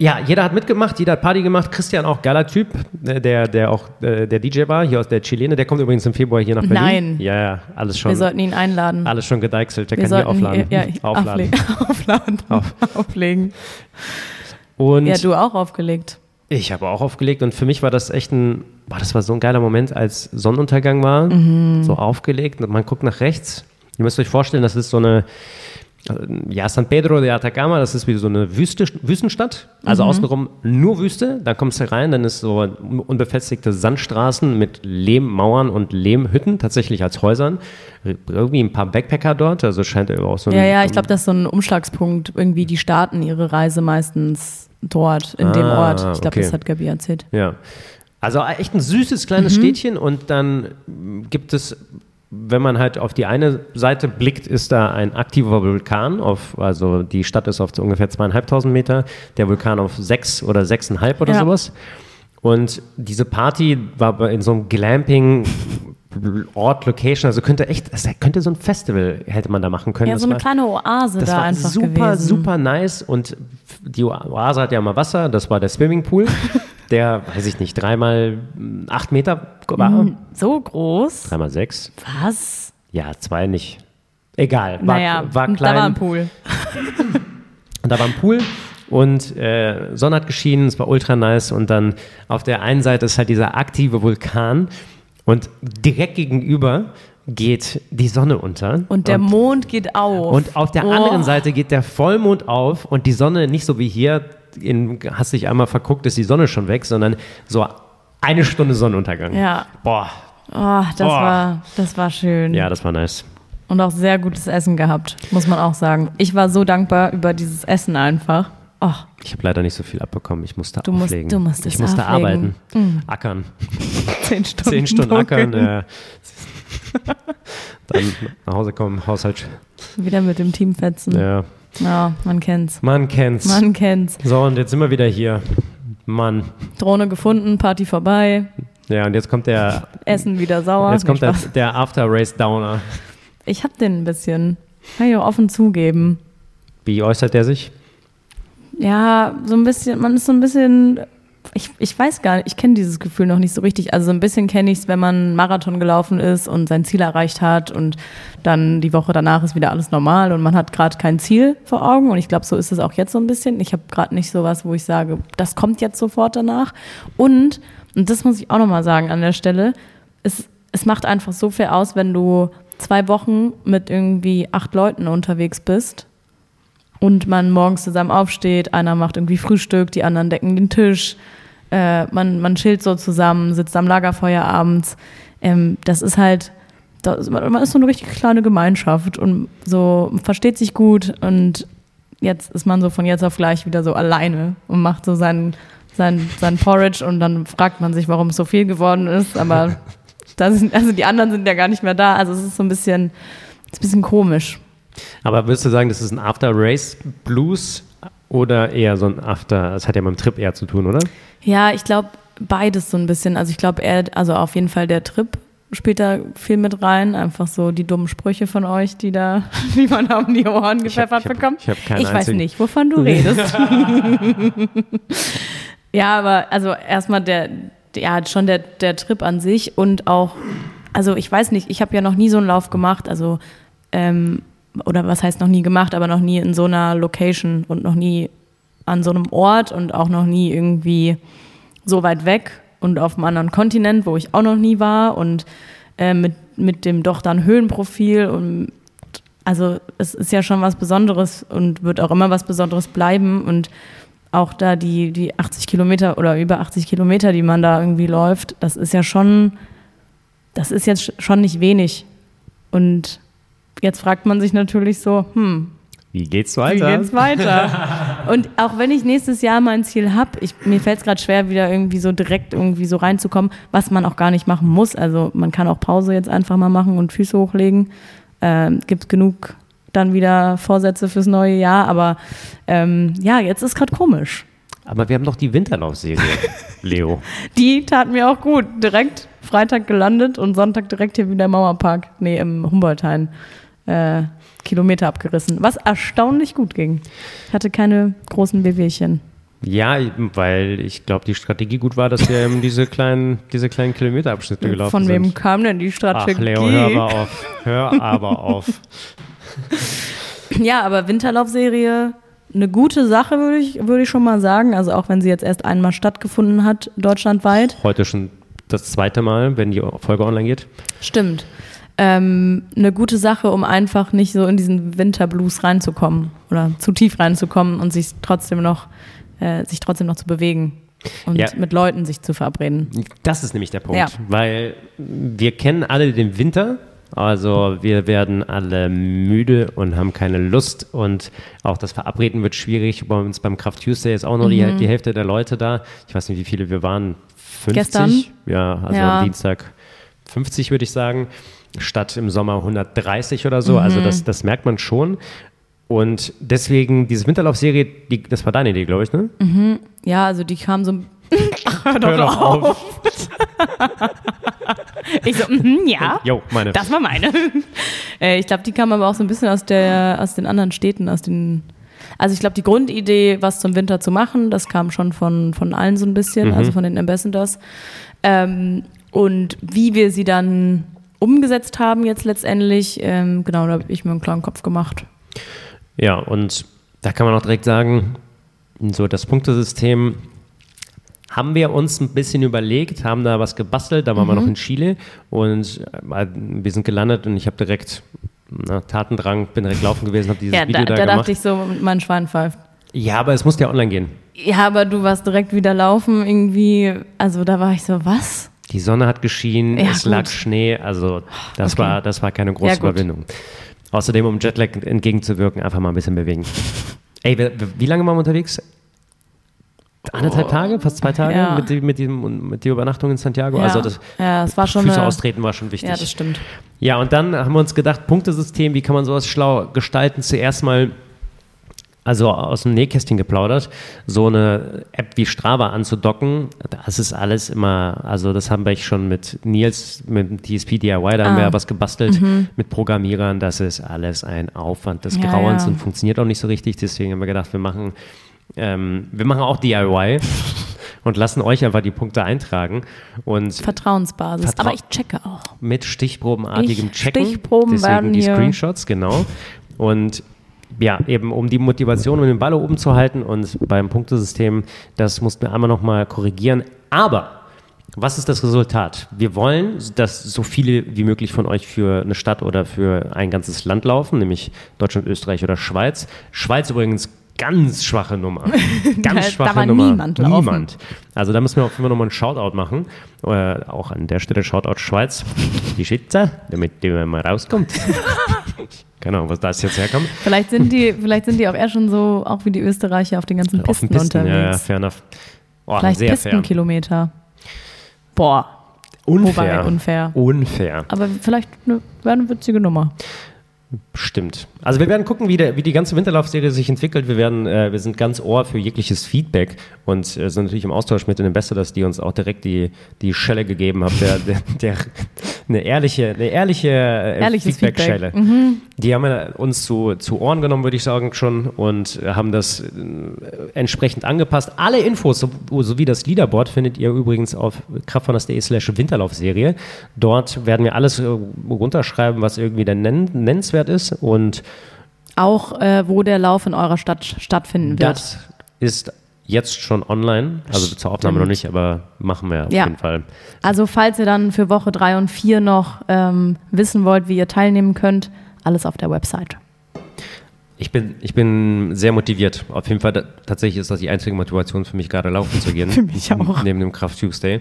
ja, jeder hat mitgemacht, jeder hat Party gemacht. Christian auch geiler Typ, äh, der, der auch äh, der DJ war, hier aus der Chilene. Der kommt übrigens im Februar hier nach Berlin. Nein. Ja, ja, alles Wir schon, sollten ihn einladen. alles schon gedeichselt. Der Wir kann hier aufladen. Ja, aufladen. auflegen. aufladen. Auf. Auflegen. Und Ja, du auch aufgelegt. Ich habe auch aufgelegt und für mich war das echt ein, boah, das war so ein geiler Moment, als Sonnenuntergang war, Mhm. so aufgelegt und man guckt nach rechts. Ihr müsst euch vorstellen, das ist so eine, ja, San Pedro de Atacama, das ist wie so eine Wüste, Wüstenstadt, also außenrum nur Wüste, dann kommst du rein, dann ist so unbefestigte Sandstraßen mit Lehmmauern und Lehmhütten, tatsächlich als Häusern, irgendwie ein paar Backpacker dort, also scheint auch so ein, Ja, ja, ich glaube, das ist so ein Umschlagspunkt. Irgendwie, die starten ihre Reise meistens dort, in dem Ah, Ort. Ich glaube, okay. das hat Gabi erzählt. Ja. Also echt ein süßes kleines Mhm. Städtchen und dann gibt es, wenn man halt auf die eine Seite blickt, ist da ein aktiver Vulkan auf, also die Stadt ist auf so ungefähr zweieinhalbtausend Meter, der Vulkan auf sechs oder sechseinhalb oder Ja. sowas. Und diese Party war in so einem Glamping Ort, Location, also könnte echt, das könnte so ein Festival hätte man da machen können. Ja, so eine war- kleine Oase das da war einfach super, gewesen. super nice und die Oase hat ja mal Wasser, das war der Swimmingpool, der, weiß ich nicht, dreimal acht Meter war. So groß? Dreimal sechs. Was? Ja, zwei nicht. Egal, war, naja, war da klein. war ein Pool. Und da war ein Pool und äh, Sonne hat geschienen, es war ultra nice und dann auf der einen Seite ist halt dieser aktive Vulkan und direkt gegenüber geht die Sonne unter. Und der Mond geht auf. Und auf der Oh. anderen Seite geht der Vollmond auf und die Sonne nicht so wie hier, in, hast dich einmal verguckt, ist die Sonne schon weg, sondern so eine Stunde Sonnenuntergang. Ja. Boah. Oh, das, Boah. war, das war schön. Ja, das war nice. Und auch sehr gutes Essen gehabt, muss man auch sagen. Ich war so dankbar über dieses Essen einfach. Oh, Ich habe leider nicht so viel abbekommen. Ich musste Du musst- du musstest ich musste auflegen. Mhm. arbeiten. Ackern. zehn Stunden. Zehn Stunden ackern. Äh, dann nach Hause kommen, Haushalt. Wieder mit dem Team fetzen. Ja, Ja, man kennt's. man kennt's. Man kennt's. So, und jetzt sind wir wieder hier. Mann. Drohne gefunden, Party vorbei, Ja, und jetzt kommt der, Essen wieder sauer. jetzt kommt der, der After-Race-Downer. Ich hab den ein bisschen. Kann ich auch offen zugeben. Wie äußert der sich? Ja, so ein bisschen, man ist so ein bisschen, ich, ich weiß gar nicht, ich kenne dieses Gefühl noch nicht so richtig. Also so ein bisschen kenne ich es, wenn man Marathon gelaufen ist und sein Ziel erreicht hat und dann die Woche danach ist wieder alles normal und man hat gerade kein Ziel vor Augen. Und ich glaube, so ist es auch jetzt so ein bisschen. Ich habe gerade nicht so was, wo ich sage, das kommt jetzt sofort danach. Und, und das muss ich auch nochmal sagen an der Stelle, es, es macht einfach so viel aus, wenn du zwei Wochen mit irgendwie acht Leuten unterwegs bist und man morgens zusammen aufsteht, einer macht irgendwie Frühstück, die anderen decken den Tisch, äh, man, man chillt so zusammen, sitzt am Lagerfeuer abends. Ähm, das ist halt, das, man ist so eine richtig kleine Gemeinschaft und so versteht sich gut und jetzt ist man so von jetzt auf gleich wieder so alleine und macht so seinen sein, sein Porridge und dann fragt man sich, warum es so viel geworden ist, aber da sind, also die anderen sind ja gar nicht mehr da, also es ist so ein bisschen, es ist ein bisschen komisch. Aber würdest du sagen, das ist ein After-Race-Blues oder eher so ein After, das hat ja mit dem Trip eher zu tun, oder? Ja, ich glaube beides so ein bisschen. Also ich glaube, er, also auf jeden Fall der Trip spielt da viel mit rein. Einfach so die dummen Sprüche von euch, die da, die man um die Ohren gepfeffert ich hab- bekommt. ich hab ich weiß nicht, wovon du redest. ja, aber also erstmal der, ja, schon der, der Trip an sich und auch, also ich weiß nicht, ich habe ja noch nie so einen Lauf gemacht, also ähm, oder was heißt noch nie gemacht, aber noch nie in so einer Location und noch nie an so einem Ort und auch noch nie irgendwie so weit weg und auf einem anderen Kontinent, wo ich auch noch nie war und äh, mit, mit dem doch dann Höhenprofil und also es ist ja schon was Besonderes und wird auch immer was Besonderes bleiben und auch da die, die 80 Kilometer oder über 80 Kilometer, die man da irgendwie läuft, das ist ja schon, das ist jetzt schon nicht wenig. Und jetzt fragt man sich natürlich so, hm, wie geht's weiter? Wie geht's weiter? Und auch wenn ich nächstes Jahr mein Ziel habe, mir fällt es gerade schwer, wieder irgendwie so direkt irgendwie so reinzukommen, was man auch gar nicht machen muss. Also man kann auch Pause jetzt einfach mal machen und Füße hochlegen. Ähm, gibt genug dann wieder Vorsätze fürs neue Jahr, aber ähm, ja, jetzt ist gerade komisch. Aber wir haben doch die Winterlaufserie, Leo. Die tat mir auch gut. Direkt Freitag gelandet und Sonntag direkt hier wieder im Mauerpark, nee, im Humboldthain. Äh, Kilometer abgerissen, was erstaunlich gut ging. Ich hatte keine großen Wehwehchen. Ja, weil ich glaube, die Strategie gut war, dass wir eben diese kleinen, diese kleinen Kilometerabschnitte gelaufen sind. Von wem kam denn die Strategie? Ach, Leo, hör aber auf. Hör aber auf. ja, aber Winterlaufserie, eine gute Sache, würde ich, würd ich schon mal sagen. Also auch wenn sie jetzt erst einmal stattgefunden hat, deutschlandweit. Heute schon das zweite Mal, wenn die Folge online geht. Stimmt ähm, eine gute Sache, um einfach nicht so in diesen Winterblues reinzukommen oder zu tief reinzukommen und sich trotzdem noch, äh, sich trotzdem noch zu bewegen und ja. mit Leuten sich zu verabreden. Das ist nämlich der Punkt, ja. weil wir kennen alle den Winter. Also wir werden alle müde und haben keine Lust und auch das Verabreden wird schwierig. Bei uns beim Kraft Tuesday ist auch noch mhm. die, die, Hälfte der Leute da. Ich weiß nicht, wie viele wir waren. 50? Gestern? Ja, also ja. am Dienstag 50 würde ich sagen statt im Sommer 130 oder so. Also mhm. Also das, das merkt man schon. Und deswegen, diese Winterlaufserie, die, das war deine Idee, glaube ich, ne? Mhm. Ja, also die kam so. Ach, hör doch, hör doch auf. auf. ich so, mm, ja. Jo, meine. Das war meine. Äh, ich glaube, die kam aber auch so ein bisschen aus, der, aus den anderen Städten, aus den. Also ich glaube, die Grundidee, was zum Winter zu machen, das kam schon von, von allen so ein bisschen, mhm. also von den Ambassadors. Ähm, und wie wir sie dann umgesetzt haben jetzt letztendlich. Ähm, genau, da habe ich mir einen klaren Kopf gemacht. Ja, und da kann man auch direkt sagen, so das Punktesystem haben wir uns ein bisschen überlegt, haben da was gebastelt, da waren mhm. wir noch in Chile und äh, wir sind gelandet und ich habe direkt na, Tatendrang, bin direkt laufen gewesen, habe dieses ja, Video da, da, da gemacht. dachte ich so, mein Schwein pfeift. Ja, aber es musste ja online gehen. Ja, aber du warst direkt wieder laufen irgendwie, also da war ich so, was? Die Sonne hat geschienen, ja, es gut. lag Schnee, also das, okay. war, das war keine große ja, Überwindung. Außerdem, um Jetlag entgegenzuwirken, einfach mal ein bisschen bewegen. Ey, wie, wie lange waren wir unterwegs? Anderthalb oh. Tage, fast zwei Tage ja. mit, mit, diesem, mit der Übernachtung in Santiago. Ja. Also das, ja, das war schon Füße eine, austreten war schon wichtig. Ja, das stimmt. Ja, und dann haben wir uns gedacht, Punktesystem, wie kann man sowas schlau gestalten? Zuerst mal also aus dem Nähkästchen geplaudert, so eine App wie Strava anzudocken, das ist alles immer, also das haben wir schon mit Nils, mit TSP DIY, da ah. haben wir ja was gebastelt mhm. mit Programmierern, das ist alles ein Aufwand des ja, Grauens ja. und funktioniert auch nicht so richtig, deswegen haben wir gedacht, wir machen, ähm, wir machen auch DIY. und lassen euch einfach die Punkte eintragen. Und Vertrauensbasis. Vertrau Aber ich checke auch. Mit stichprobenartigem ich Checken. Stichproben Deswegen werden die Screenshots, genau. Und ja, eben um die Motivation und den Ball oben zu halten und beim Punktesystem, das mussten wir einmal nochmal korrigieren. Aber was ist das Resultat? Wir wollen, dass so viele wie möglich von euch für eine Stadt oder für ein ganzes Land laufen, nämlich Deutschland, Österreich oder Schweiz. Schweiz übrigens ganz schwache Nummer. Ganz schwache da war Nummer. Niemand, niemand. Also da müssen wir auch immer nochmal einen Shoutout machen. Äh, auch an der Stelle Shoutout Schweiz. Die Schütze, damit die mal rauskommt. Keine Ahnung, was da jetzt herkommt. Vielleicht sind die, vielleicht sind die auch eher schon so, auch wie die Österreicher auf den ganzen Pisten, auf den Pisten unterwegs. Ja, ja, fair enough. Oh, vielleicht sehr Pistenkilometer. Boah. Unfair. Wobei, unfair. Unfair. Aber vielleicht eine, wäre eine witzige Nummer. Stimmt. Also wir werden gucken, wie, der, wie die ganze Winterlaufserie sich entwickelt. Wir werden, äh, wir sind ganz ohr für jegliches Feedback und äh, sind natürlich im Austausch mit den Ambassadors, die uns auch direkt die, die Schelle gegeben haben, der, der, der eine ehrliche, eine ehrliche äh, Feedback-Schelle. Feedback. Mhm. Die haben wir uns zu, zu Ohren genommen, würde ich sagen, schon und haben das äh, entsprechend angepasst. Alle Infos sowie das Leaderboard findet ihr übrigens auf kraftfonders.de slash Winterlaufserie. Dort werden wir alles äh, runterschreiben, was irgendwie dann nennenswert ist und auch äh, wo der Lauf in eurer Stadt stattfinden wird. Das ist jetzt schon online. Also zur Aufnahme noch nicht, aber machen wir auf Ja. jeden Fall. Also falls ihr dann für Woche drei und vier noch ähm, wissen wollt, wie ihr teilnehmen könnt, alles auf der Website. Ich bin, ich bin sehr motiviert. Auf jeden Fall, da, tatsächlich ist das die einzige Motivation für mich, gerade laufen zu gehen. Für mich auch. Neben dem Kraft Tuesday,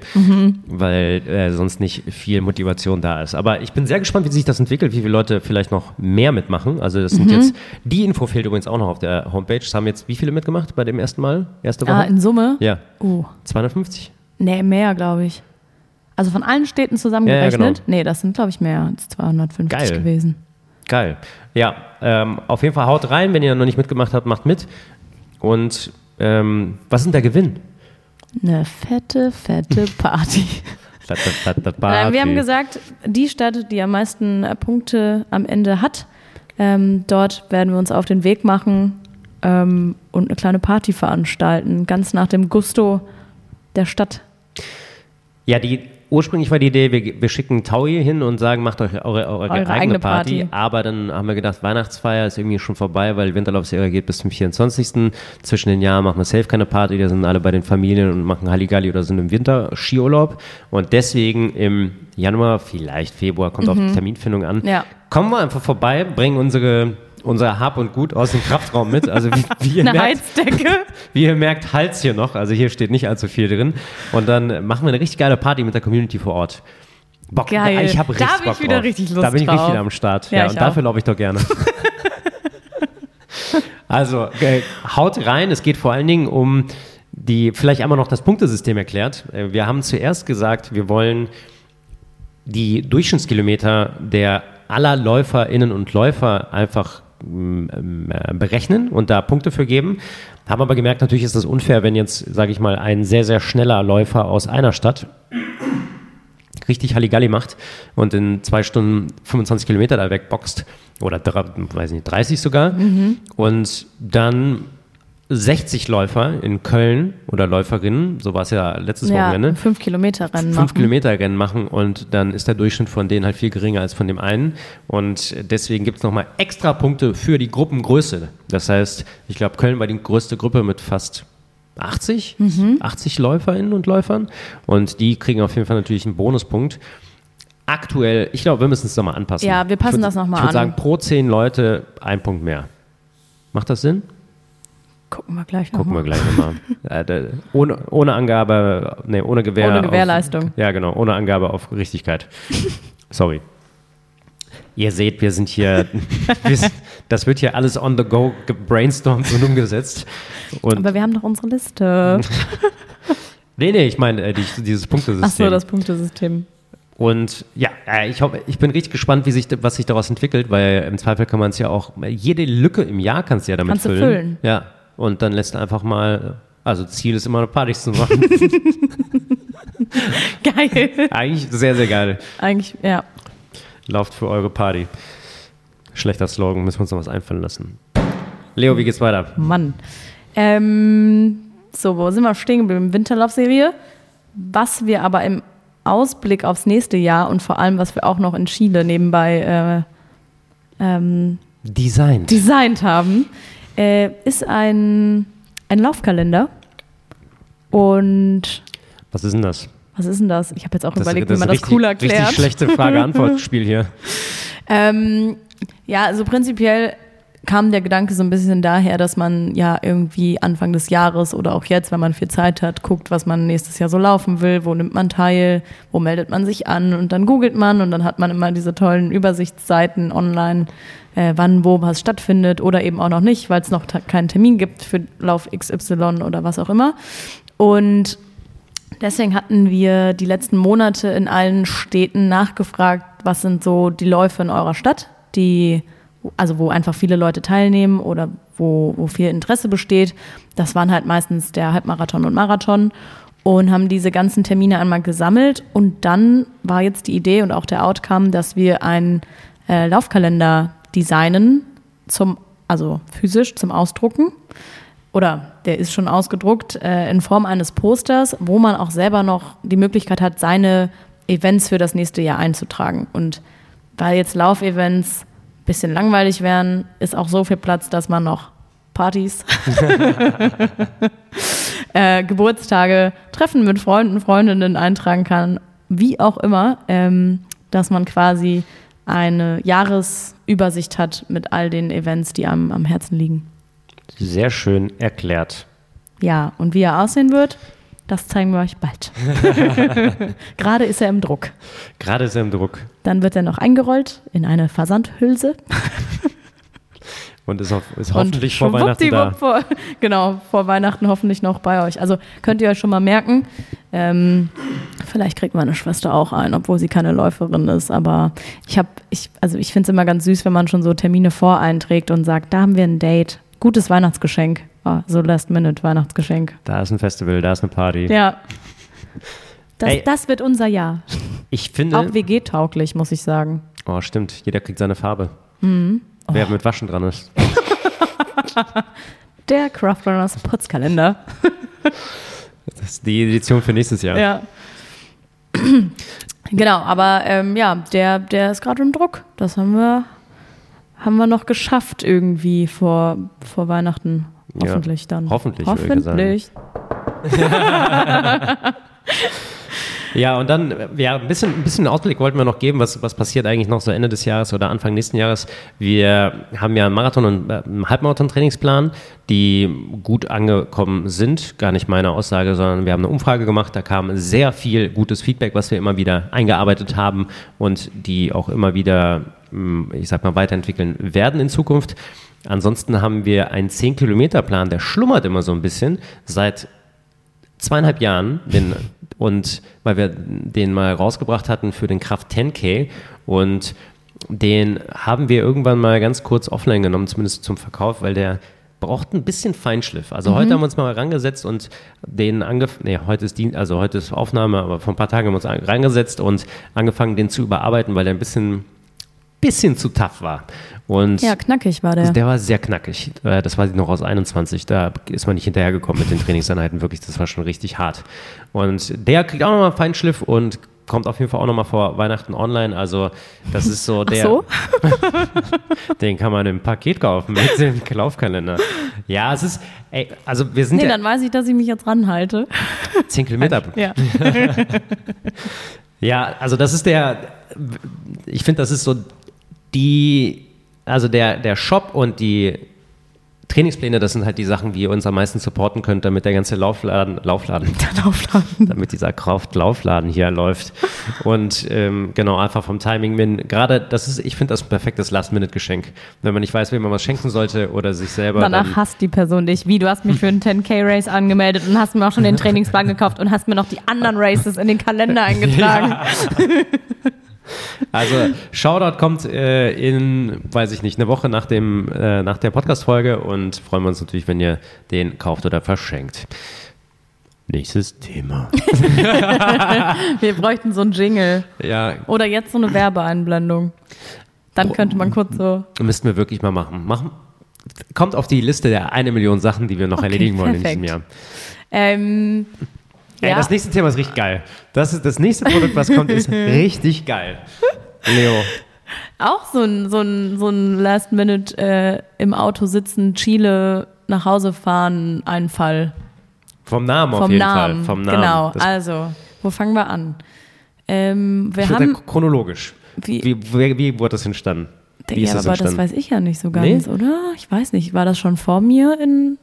weil äh, sonst nicht viel Motivation da ist. Aber ich bin sehr gespannt, wie sich das entwickelt, wie viele Leute vielleicht noch mehr mitmachen. Also das sind jetzt, die Info fehlt übrigens auch noch auf der Homepage. Es haben jetzt wie viele mitgemacht bei dem ersten Mal? Erste Woche? Ah, in Summe? ja, Uh, 250? nee, mehr, glaube ich. Also von allen Städten zusammengerechnet? Ja, ja, genau. Nee, das sind, glaube ich, mehr als 250 Geil. gewesen. Geil. Ja, ähm, auf jeden Fall haut rein. Wenn ihr noch nicht mitgemacht habt, macht mit. Und ähm, was ist denn der Gewinn? Eine fette, fette Party. Fette, fette Party. wir haben gesagt, die Stadt, die am meisten äh, Punkte am Ende hat, ähm, dort werden wir uns auf den Weg machen ähm, und eine kleine Party veranstalten, ganz nach dem Gusto der Stadt. Ja, die ursprünglich war die Idee, wir, wir schicken Taui hin und sagen, macht euch eure, eure, Eure eigene, eigene Party. Party. Aber dann haben wir gedacht, Weihnachtsfeier ist irgendwie schon vorbei, weil Winterlaufserie geht bis zum 24. Zwischen den Jahren machen wir safe keine Party, da sind alle bei den Familien und machen Halligalli oder sind im Winter Skiurlaub. Und deswegen im Januar, vielleicht Februar, kommt auf die Terminfindung an, Mhm. Ja. kommen wir einfach vorbei, bringen unsere unser Hab und Gut aus dem Kraftraum mit. Also wie, wie ihr Eine merkt, Heizdecke. wie ihr merkt, Hals hier noch. Also hier steht nicht allzu viel drin. Und dann machen wir eine richtig geile Party mit der Community vor Ort. Bock, Geil. Ich habe Da richtig ich Bock wieder drauf. richtig Lust Da bin ich drauf. richtig am Start. Ja, Ja, ich und dafür laufe ich doch gerne. also äh, haut rein. Es geht vor allen Dingen um die, vielleicht einmal noch das Punktesystem erklärt. Äh, Wir haben zuerst gesagt, wir wollen die Durchschnittskilometer der aller LäuferInnen und Läufer einfach berechnen und da Punkte für geben. Haben aber gemerkt, natürlich ist das unfair, wenn jetzt, sage ich mal, ein sehr, sehr schneller Läufer aus einer Stadt richtig Halligalli macht und in zwei Stunden 25 Kilometer da wegboxt oder drei, weiß nicht, 30 sogar und dann 60 Läufer in Köln oder Läuferinnen, so war es ja letztes Ja, Wochenende, fünf Kilometer Rennen fünf machen. Kilometer Rennen machen und dann ist der Durchschnitt von denen halt viel geringer als von dem einen. Und deswegen gibt es nochmal extra Punkte für die Gruppengröße. Das heißt, ich glaube, Köln war die größte Gruppe mit fast 80, Mhm. 80 LäuferInnen und Läufern. Und die kriegen auf jeden Fall natürlich einen Bonuspunkt. Aktuell, ich glaube, wir müssen es nochmal anpassen. Ja, wir passen würd, das noch mal Ich würde an. sagen, pro 10 Leute ein Punkt mehr. Macht das Sinn? Gucken wir gleich Gucken wir nochmal. gleich nochmal. äh, ohne, ohne Angabe, nee, ohne Gewähr. Ohne Gewährleistung. Auf, ja, genau, ohne Angabe auf Richtigkeit. Sorry. Ihr seht, wir sind hier, das wird hier alles on the go gebrainstormt und umgesetzt. Und Aber wir haben doch unsere Liste. nee, nee, ich meine äh, die, dieses Punktesystem. Ach so, das Punktesystem. Und ja, äh, ich, hoffe, ich bin richtig gespannt, wie sich, was sich daraus entwickelt, weil im Zweifel kann man es ja auch, jede Lücke im Jahr kannst du ja damit Kannst du füllen. füllen. Ja, und dann lässt einfach mal, also Ziel ist immer, Partys zu machen. Geil. Eigentlich sehr, sehr geil. Eigentlich, ja. Lauft für eure Party. Schlechter Slogan, müssen wir uns noch was einfallen lassen. Leo, wie geht's weiter? Mann. Ähm, so, wo sind wir stehen geblieben? Winterlaufserie. Was wir aber im Ausblick aufs nächste Jahr und vor allem, was wir auch noch in Chile nebenbei äh, ähm, Design. designt haben, äh, ist ein, ein Laufkalender. Und Was ist denn das? was ist denn das? Ich habe jetzt auch überlegt, wie ist man das richtig, cool erklärt. Richtig schlechte Frage-Antwort-Spiel hier. Ähm, ja, also prinzipiell kam der Gedanke so ein bisschen daher, dass man ja irgendwie Anfang des Jahres oder auch jetzt, wenn man viel Zeit hat, guckt, was man nächstes Jahr so laufen will, wo nimmt man teil, wo meldet man sich an und dann googelt man und dann hat man immer diese tollen Übersichtsseiten online, äh, wann wo was stattfindet oder eben auch noch nicht, weil es noch keinen Termin gibt für Lauf XY oder was auch immer. Und Deswegen hatten wir die letzten Monate in allen Städten nachgefragt, was sind so die Läufe in eurer Stadt, die, also wo einfach viele Leute teilnehmen oder wo, wo viel Interesse besteht. Das waren halt meistens der Halbmarathon und Marathon und haben diese ganzen Termine einmal gesammelt. Und dann war jetzt die Idee und auch der Outcome, dass wir einen äh, Laufkalender designen, zum, also physisch zum Ausdrucken oder der ist schon ausgedruckt äh, in Form eines Posters, wo man auch selber noch die Möglichkeit hat, seine Events für das nächste Jahr einzutragen. Und weil jetzt Laufevents bisschen langweilig wären, ist auch so viel Platz, dass man noch Partys äh, Geburtstage, Treffen mit Freunden, Freundinnen eintragen kann, wie auch immer, ähm, dass man quasi eine Jahresübersicht hat mit all den Events, die einem am Herzen liegen. Sehr schön erklärt. Ja, und wie er aussehen wird, das zeigen wir euch bald. Gerade ist er im Druck. Gerade ist er im Druck. Dann wird er noch eingerollt in eine Versandhülse. Und ist, auf, ist hoffentlich vor Weihnachten da. Vor, genau, vor Weihnachten hoffentlich noch bei euch. Also könnt ihr euch schon mal merken, ähm, vielleicht kriegt meine Schwester auch ein, obwohl sie keine Läuferin ist. Aber ich habe, ich, also ich finde es immer ganz süß, wenn man schon so Termine voreinträgt und sagt, da haben wir ein Date. Gutes Weihnachtsgeschenk. Oh, so Last-Minute-Weihnachtsgeschenk. Da ist ein Festival, da ist eine Party. Ja. Das, Ey, das wird unser Jahr. Ich finde. Auch WG-tauglich, muss ich sagen. Oh, stimmt. Jeder kriegt seine Farbe. Mhm. Oh. Wer mit Waschen dran ist. Der Craftrunners Putzkalender. das ist die Edition für nächstes Jahr. Ja. genau, aber ähm, ja, der, der ist gerade im Druck. Das haben wir, haben wir noch geschafft irgendwie vor, vor Weihnachten. Hoffentlich ja, dann. Hoffentlich. Hoffentlich. Ja, und dann, ja, ein bisschen, ein bisschen Ausblick wollten wir noch geben, was, was passiert eigentlich noch so Ende des Jahres oder Anfang nächsten Jahres. Wir haben ja einen Marathon- und äh, einen Halbmarathon-Trainingsplan, die gut angekommen sind. Gar nicht meine Aussage, sondern wir haben eine Umfrage gemacht. Da kam sehr viel gutes Feedback, was wir immer wieder eingearbeitet haben und die auch immer wieder, ich sag mal, weiterentwickeln werden in Zukunft. Ansonsten haben wir einen 10-Kilometer-Plan, der schlummert immer so ein bisschen seit zweieinhalb Jahren. Den und weil wir den mal rausgebracht hatten für den Kraft 10K und den haben wir irgendwann mal ganz kurz offline genommen, zumindest zum Verkauf, weil der braucht ein bisschen Feinschliff. Also mhm. heute haben wir uns mal rangesetzt und den angefangen, nee, heute ist Dienst, also heute ist Aufnahme, aber vor ein paar Tagen haben wir uns rangesetzt und angefangen, den zu überarbeiten, weil der ein bisschen bisschen zu tough war. Und ja, knackig war der. Der war sehr knackig. Äh, das war noch aus 21. Da ist man nicht hinterhergekommen mit den Trainingseinheiten. Wirklich, das war schon richtig hart. Und der kriegt auch nochmal Feinschliff und kommt auf jeden Fall auch nochmal vor Weihnachten online. Also, das ist so der. Ach so? den kann man im Paket kaufen mit dem Laufkalender. Ja, es ist. Ey, also, wir sind. Nee, ja, dann weiß ich, dass ich mich jetzt ranhalte. 10 Kilometer. Ja. ja, also, das ist der. Ich finde, das ist so die, also der, der Shop und die Trainingspläne, das sind halt die Sachen, wie ihr uns am meisten supporten könnt, damit der ganze Laufladen, Laufladen, der Laufladen. damit dieser Kraft-Laufladen hier läuft. Und ähm, genau, einfach vom Timing bin. Gerade, das ist, ich finde das ein perfektes Last-Minute-Geschenk. Wenn man nicht weiß, wem man was schenken sollte oder sich selber. Danach hasst die Person dich. Wie, du hast mich für einen 10K-Race angemeldet und hast mir auch schon den Trainingsplan gekauft und hast mir noch die anderen Races in den Kalender eingetragen. Ja. Also Shoutout kommt äh, in, weiß ich nicht, eine Woche nach, dem, äh, nach der Podcast-Folge und freuen wir uns natürlich, wenn ihr den kauft oder verschenkt. Nächstes Thema. wir bräuchten so einen Jingle. Ja. Oder jetzt so eine Werbeeinblendung. Dann könnte man kurz so. Müssten wir wirklich mal machen. machen. Kommt auf die Liste der eine Million Sachen, die wir noch okay, erledigen wollen perfekt. in diesem Jahr. Ähm, Ey, ja. das nächste Thema ist richtig geil. Das ist das nächste Produkt, was kommt, ist richtig geil. Leo. Auch so ein, so ein, so ein Last Minute äh, im Auto sitzen, Chile nach Hause fahren, Einfall. Vom Namen Vom auf jeden Namen. Fall. Vom Namen. Genau, das also, wo fangen wir an? Ähm, wir haben, chronologisch. Wie, wie, wie, wie wurde das entstanden? Wie ja, das aber entstanden? das weiß ich ja nicht so ganz, nee? oder? Ich weiß nicht. War das schon vor mir in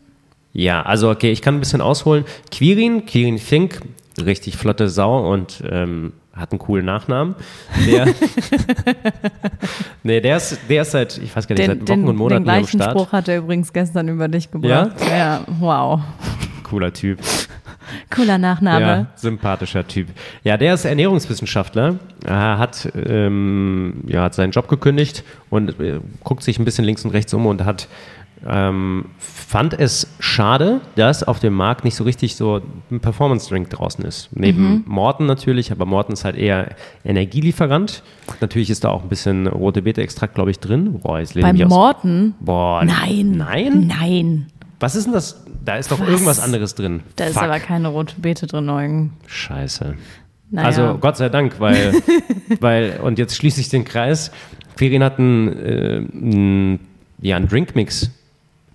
ja, also okay, ich kann ein bisschen ausholen. Quirin, Quirin Fink, richtig flotte Sau und ähm, hat einen coolen Nachnamen. Der, nee, der ist, der ist seit, ich weiß gar nicht, den, seit Wochen den, und Monaten den gleichen am Start. Spruch hat er übrigens gestern über dich gebracht. Ja? Ja, wow. Cooler Typ. Cooler Nachname. Ja, sympathischer Typ. Ja, der ist Ernährungswissenschaftler, er hat, ähm, ja, hat seinen Job gekündigt und äh, guckt sich ein bisschen links und rechts um und hat ähm, fand es schade, dass auf dem Markt nicht so richtig so ein Performance-Drink draußen ist. Neben mhm. Morten natürlich, aber Morten ist halt eher Energielieferant. Natürlich ist da auch ein bisschen rote Beete-Extrakt, glaube ich, drin. Boah, jetzt Bei Morten? Boah, nein. Nein? Nein. Was ist denn das? Da ist doch Was? irgendwas anderes drin. Da Fuck. ist aber keine rote Beete drin, Eugen. Scheiße. Naja. Also Gott sei Dank, weil, weil, und jetzt schließe ich den Kreis. Quirin hat einen, äh, einen, ja, einen Drinkmix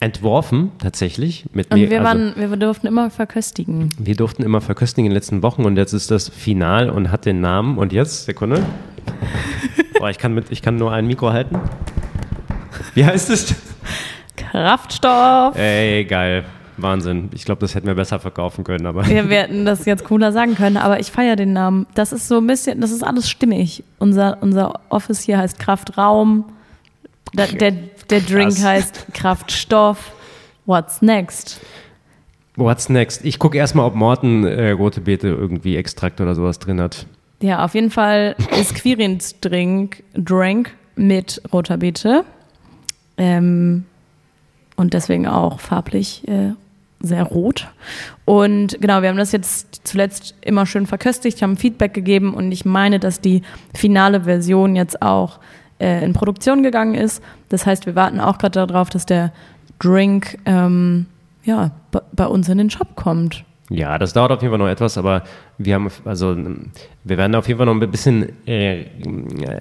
entworfen, tatsächlich. Mit Und mir, wir, also, waren, wir durften immer verköstigen. wir durften immer verköstigen in den letzten Wochen und jetzt ist das Final und hat den Namen. Und jetzt, Sekunde. Boah, ich kann, mit, ich kann nur ein Mikro halten. Wie heißt es? Kraftstoff. Ey, geil. Wahnsinn. Ich glaube, das hätten wir besser verkaufen können, aber. Ja, wir hätten das jetzt cooler sagen können, aber ich feiere den Namen. Das ist so ein bisschen, das ist alles stimmig. Unser, unser Office hier heißt Kraftraum. Da, der, der Drink Krass. heißt Kraftstoff. What's next? What's next? Ich gucke erstmal, ob Morten äh, rote Beete irgendwie Extrakt oder sowas drin hat. Ja, auf jeden Fall ist Quirins Drink, Drink mit roter Beete. Ähm, und deswegen auch farblich äh, sehr rot. Und genau, wir haben das jetzt zuletzt immer schön verköstigt, haben Feedback gegeben und ich meine, dass die finale Version jetzt auch äh, in Produktion gegangen ist. Das heißt, wir warten auch gerade darauf, dass der Drink ähm, ja, bei- uns in den Shop kommt. Ja, das dauert auf jeden Fall noch etwas, aber wir haben, also wir werden auf jeden Fall noch ein bisschen äh,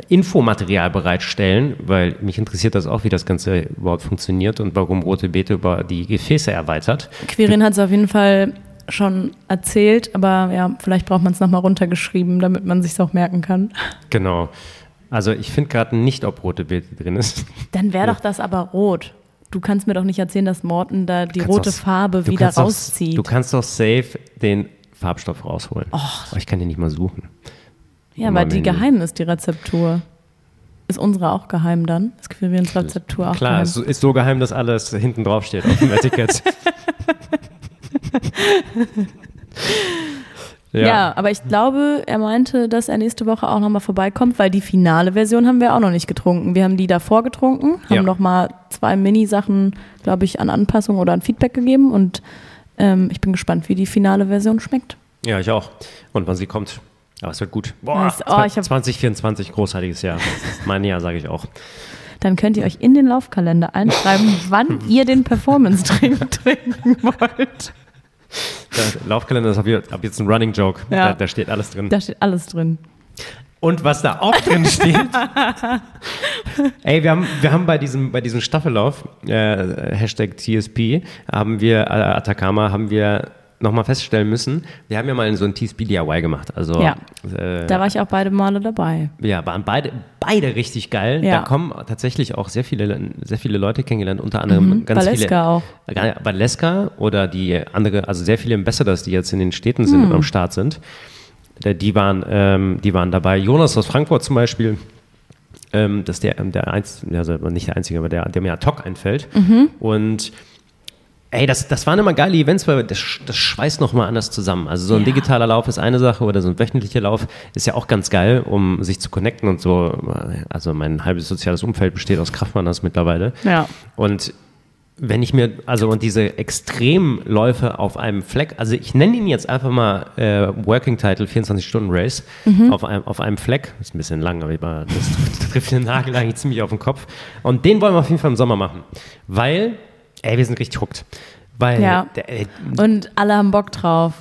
Infomaterial bereitstellen, weil mich interessiert das auch, wie das Ganze überhaupt funktioniert und warum Rote Beete über die Gefäße erweitert. Quirin hat es auf jeden Fall schon erzählt, aber ja, vielleicht braucht man es nochmal runtergeschrieben, damit man sich auch merken kann. Genau. Also ich finde gerade nicht, ob Rote Beete drin ist. Dann wäre doch das aber rot. Du kannst mir doch nicht erzählen, dass Morten da die rote doch- Farbe wieder kannst doch- rauszieht. Du kannst doch safe den Farbstoff rausholen. Aber ich kann den nicht mal suchen. ja, weil die geheim ist, die Rezeptur. Ist unsere auch geheim dann? Ist Quirins Rezeptur auch Klar, geheim? es ist so geheim, dass alles hinten drauf steht auf dem Etikett. Ja. aber ich glaube, er meinte, dass er nächste Woche auch nochmal vorbeikommt, weil die finale Version haben wir auch noch nicht getrunken. Wir haben die davor getrunken, haben Ja. nochmal zwei Mini-Sachen, glaube ich, an Anpassung oder an Feedback gegeben und ähm, ich bin gespannt, wie die finale Version schmeckt. Ja, ich auch. Und wann sie kommt. Aber es wird gut. Boah, Nice. Oh, ich hab- 2024, großartiges Jahr. Mein Jahr, sage ich auch. Dann könnt ihr euch in den Laufkalender einschreiben, wann ihr den Performance-Drink trinken wollt. Der Laufkalender ist ab jetzt, ein Running Joke. Ja. Da, da steht alles drin. Da steht alles drin. Und was da auch drin steht. Ey, wir haben, wir haben bei diesem, bei diesem Staffellauf, äh, Hashtag TSP, haben wir, äh, Atacama, haben wir nochmal feststellen müssen, wir haben ja mal so ein TSP DIY gemacht. Also, Ja. äh, Da war ich auch beide Male dabei. Ja, waren beide, beide richtig geil. Ja. Da kommen tatsächlich auch sehr viele, sehr viele Leute kennengelernt, unter anderem ganz Valeska viele. auch. Valeska oder die andere, also sehr viele Ambassadors, die jetzt in den Städten sind Mhm. und am Start sind. Der- Die waren, ähm, die waren dabei. Jonas aus Frankfurt zum Beispiel. Ähm, das ist der, der einzige, also nicht der einzige, aber der, der mir ad hoc einfällt. Mhm. Und Ey, das, das waren immer geile Events, weil das, das schweißt nochmal anders zusammen. Also so ein Ja. digitaler Lauf ist eine Sache oder so ein wöchentlicher Lauf ist ja auch ganz geil, um sich zu connecten und so. Also mein halbes soziales Umfeld besteht aus Kraftmanners mittlerweile. Ja. Und wenn ich mir, also und diese Extremläufe auf einem Fleck, also ich nenne ihn jetzt einfach mal äh, Working Title 24-Stunden-Race auf, einem, auf einem Fleck, ist ein bisschen lang, aber das trifft den Nagel eigentlich ziemlich auf den Kopf. Und den wollen wir auf jeden Fall im Sommer machen, weil, ey, wir sind richtig hooked. Weil, Ja. ey, Und alle haben Bock drauf.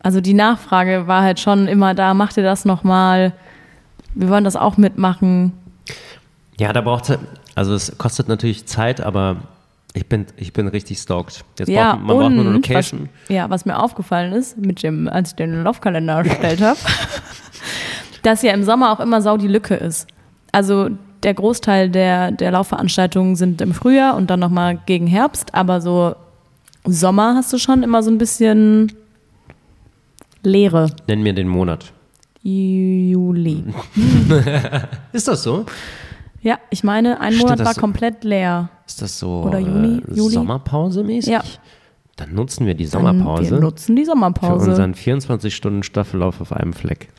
Also die Nachfrage war halt schon immer da, macht ihr das nochmal? Wir wollen das auch mitmachen. ja, da braucht also es kostet natürlich Zeit, aber ich bin, ich bin richtig stoked. Jetzt ja, braucht, man braucht nur eine Location. Was, ja, was mir aufgefallen ist, mit dem, als ich den Laufkalender erstellt habe, dass ja im Sommer auch immer sau die Lücke ist. Also der Großteil der, der Laufveranstaltungen sind im Frühjahr und dann nochmal gegen Herbst, aber so Sommer hast du schon immer so ein bisschen Leere. Nenn mir den Monat. Juli. Ist das so? Ja, ich meine, ein Stimmt, Monat war so- komplett leer. Ist das so Oder Juni, äh, Juli? Sommerpause mäßig? Ja. Dann nutzen wir die Dann Sommerpause Wir nutzen die für Sommerpause. unseren 24-Stunden-Staffellauf auf einem Fleck.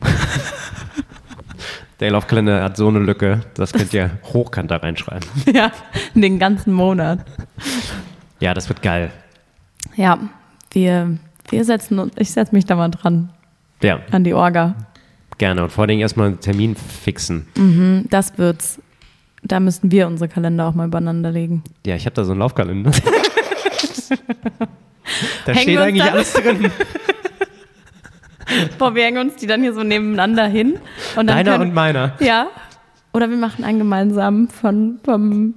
Der Laufkalender hat so eine Lücke, das könnt ihr hochkant da reinschreiben. ja, den ganzen Monat. Ja, das wird geil. Ja, wir, wir setzen uns, ich setze mich da mal dran Ja, an die Orga. gerne. Und vor allen Dingen erstmal einen Termin fixen. Das wird's. Da müssten wir unsere Kalender auch mal übereinander legen. Ja, ich habe da so einen Laufkalender. da Hängen steht eigentlich alles drin. Boah, wir hängen uns die dann hier so nebeneinander hin. Und dann Deiner können, und meiner. Ja. Oder wir machen einen gemeinsamen von, vom,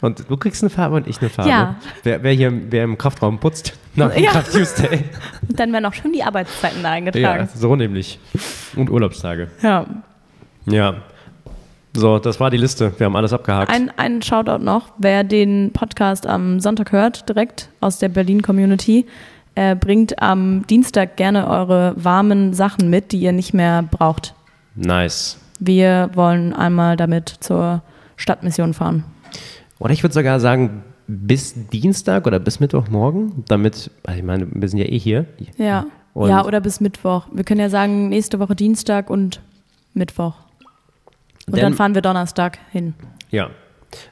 Und du kriegst eine Farbe und ich eine Farbe. Ja. Wer, wer hier wer im Kraftraum putzt, nach dem Ja. Kraft Tuesday. Und dann werden auch schon die Arbeitszeiten da Ja, eingetragen. so nämlich. Und Urlaubstage. Ja. Ja. So, das war die Liste. Wir haben alles abgehakt. Ein, ein Shoutout noch, wer den Podcast am Sonntag hört, direkt aus der Berlin-Community, äh, bringt am Dienstag gerne eure warmen Sachen mit, die ihr nicht mehr braucht. nice. Wir wollen einmal damit zur Stadtmission fahren. Oder ich würde sogar sagen, bis Dienstag oder bis Mittwochmorgen, damit, also ich meine, wir sind ja eh hier. Ja. Und- ja, oder bis Mittwoch. Wir können ja sagen, nächste Woche Dienstag und Mittwoch. Und Denn- dann fahren wir Donnerstag hin. Ja.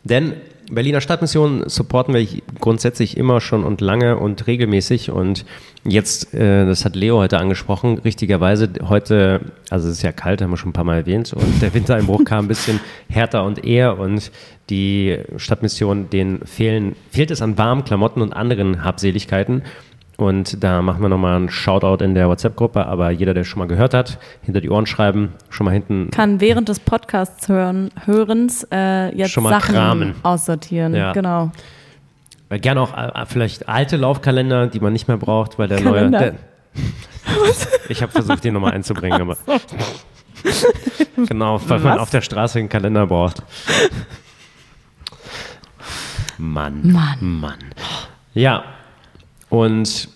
Denn Berliner Stadtmission supporten wir grundsätzlich immer schon und lange und regelmäßig. Und jetzt, äh, das hat Leo heute angesprochen, richtigerweise heute, also es ist ja kalt, haben wir schon ein paar Mal erwähnt, und der Wintereinbruch kam ein bisschen härter und eher und die Stadtmission, denen fehlen, fehlt es an warmen Klamotten und anderen Habseligkeiten. Und da machen wir nochmal einen Shoutout in der WhatsApp-Gruppe, aber jeder, der schon mal gehört hat, hinter die Ohren schreiben, schon mal hinten Kann während des Podcasts hören, Hörens äh, jetzt Schon mal Sachen kramen. aussortieren. Ja. Genau. Weil gerne auch äh, vielleicht alte Laufkalender, die man nicht mehr braucht, weil der Kalender. neue. Der, ich habe versucht, den nochmal einzubringen, aber. genau, weil man Was? auf der Straße einen Kalender braucht. Mann. Mann. Mann. Ja. Und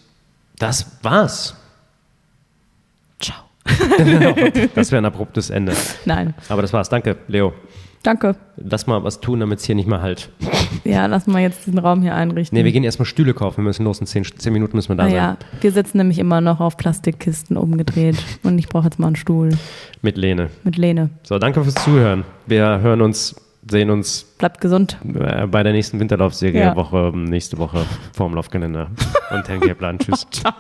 das war's. Ciao. Das wäre ein abruptes Ende. Nein. Aber das war's. Danke, Leo. Danke. Lass mal was tun, damit es hier nicht mehr halt. Ja, lass mal jetzt diesen Raum hier einrichten. Nee, wir gehen erstmal Stühle kaufen. Wir müssen los. In zehn, zehn Minuten müssen wir da ah, sein. ja, wir sitzen nämlich immer noch auf Plastikkisten umgedreht und ich brauche jetzt mal einen Stuhl Mit Lene. mit Lene. So, danke fürs Zuhören. Wir hören uns, sehen uns Bleibt gesund. äh, bei der nächsten Winterlaufserie Ja. Woche, nächste Woche vorm Laufkalender und Handcaplan. Tschüss. Ciao.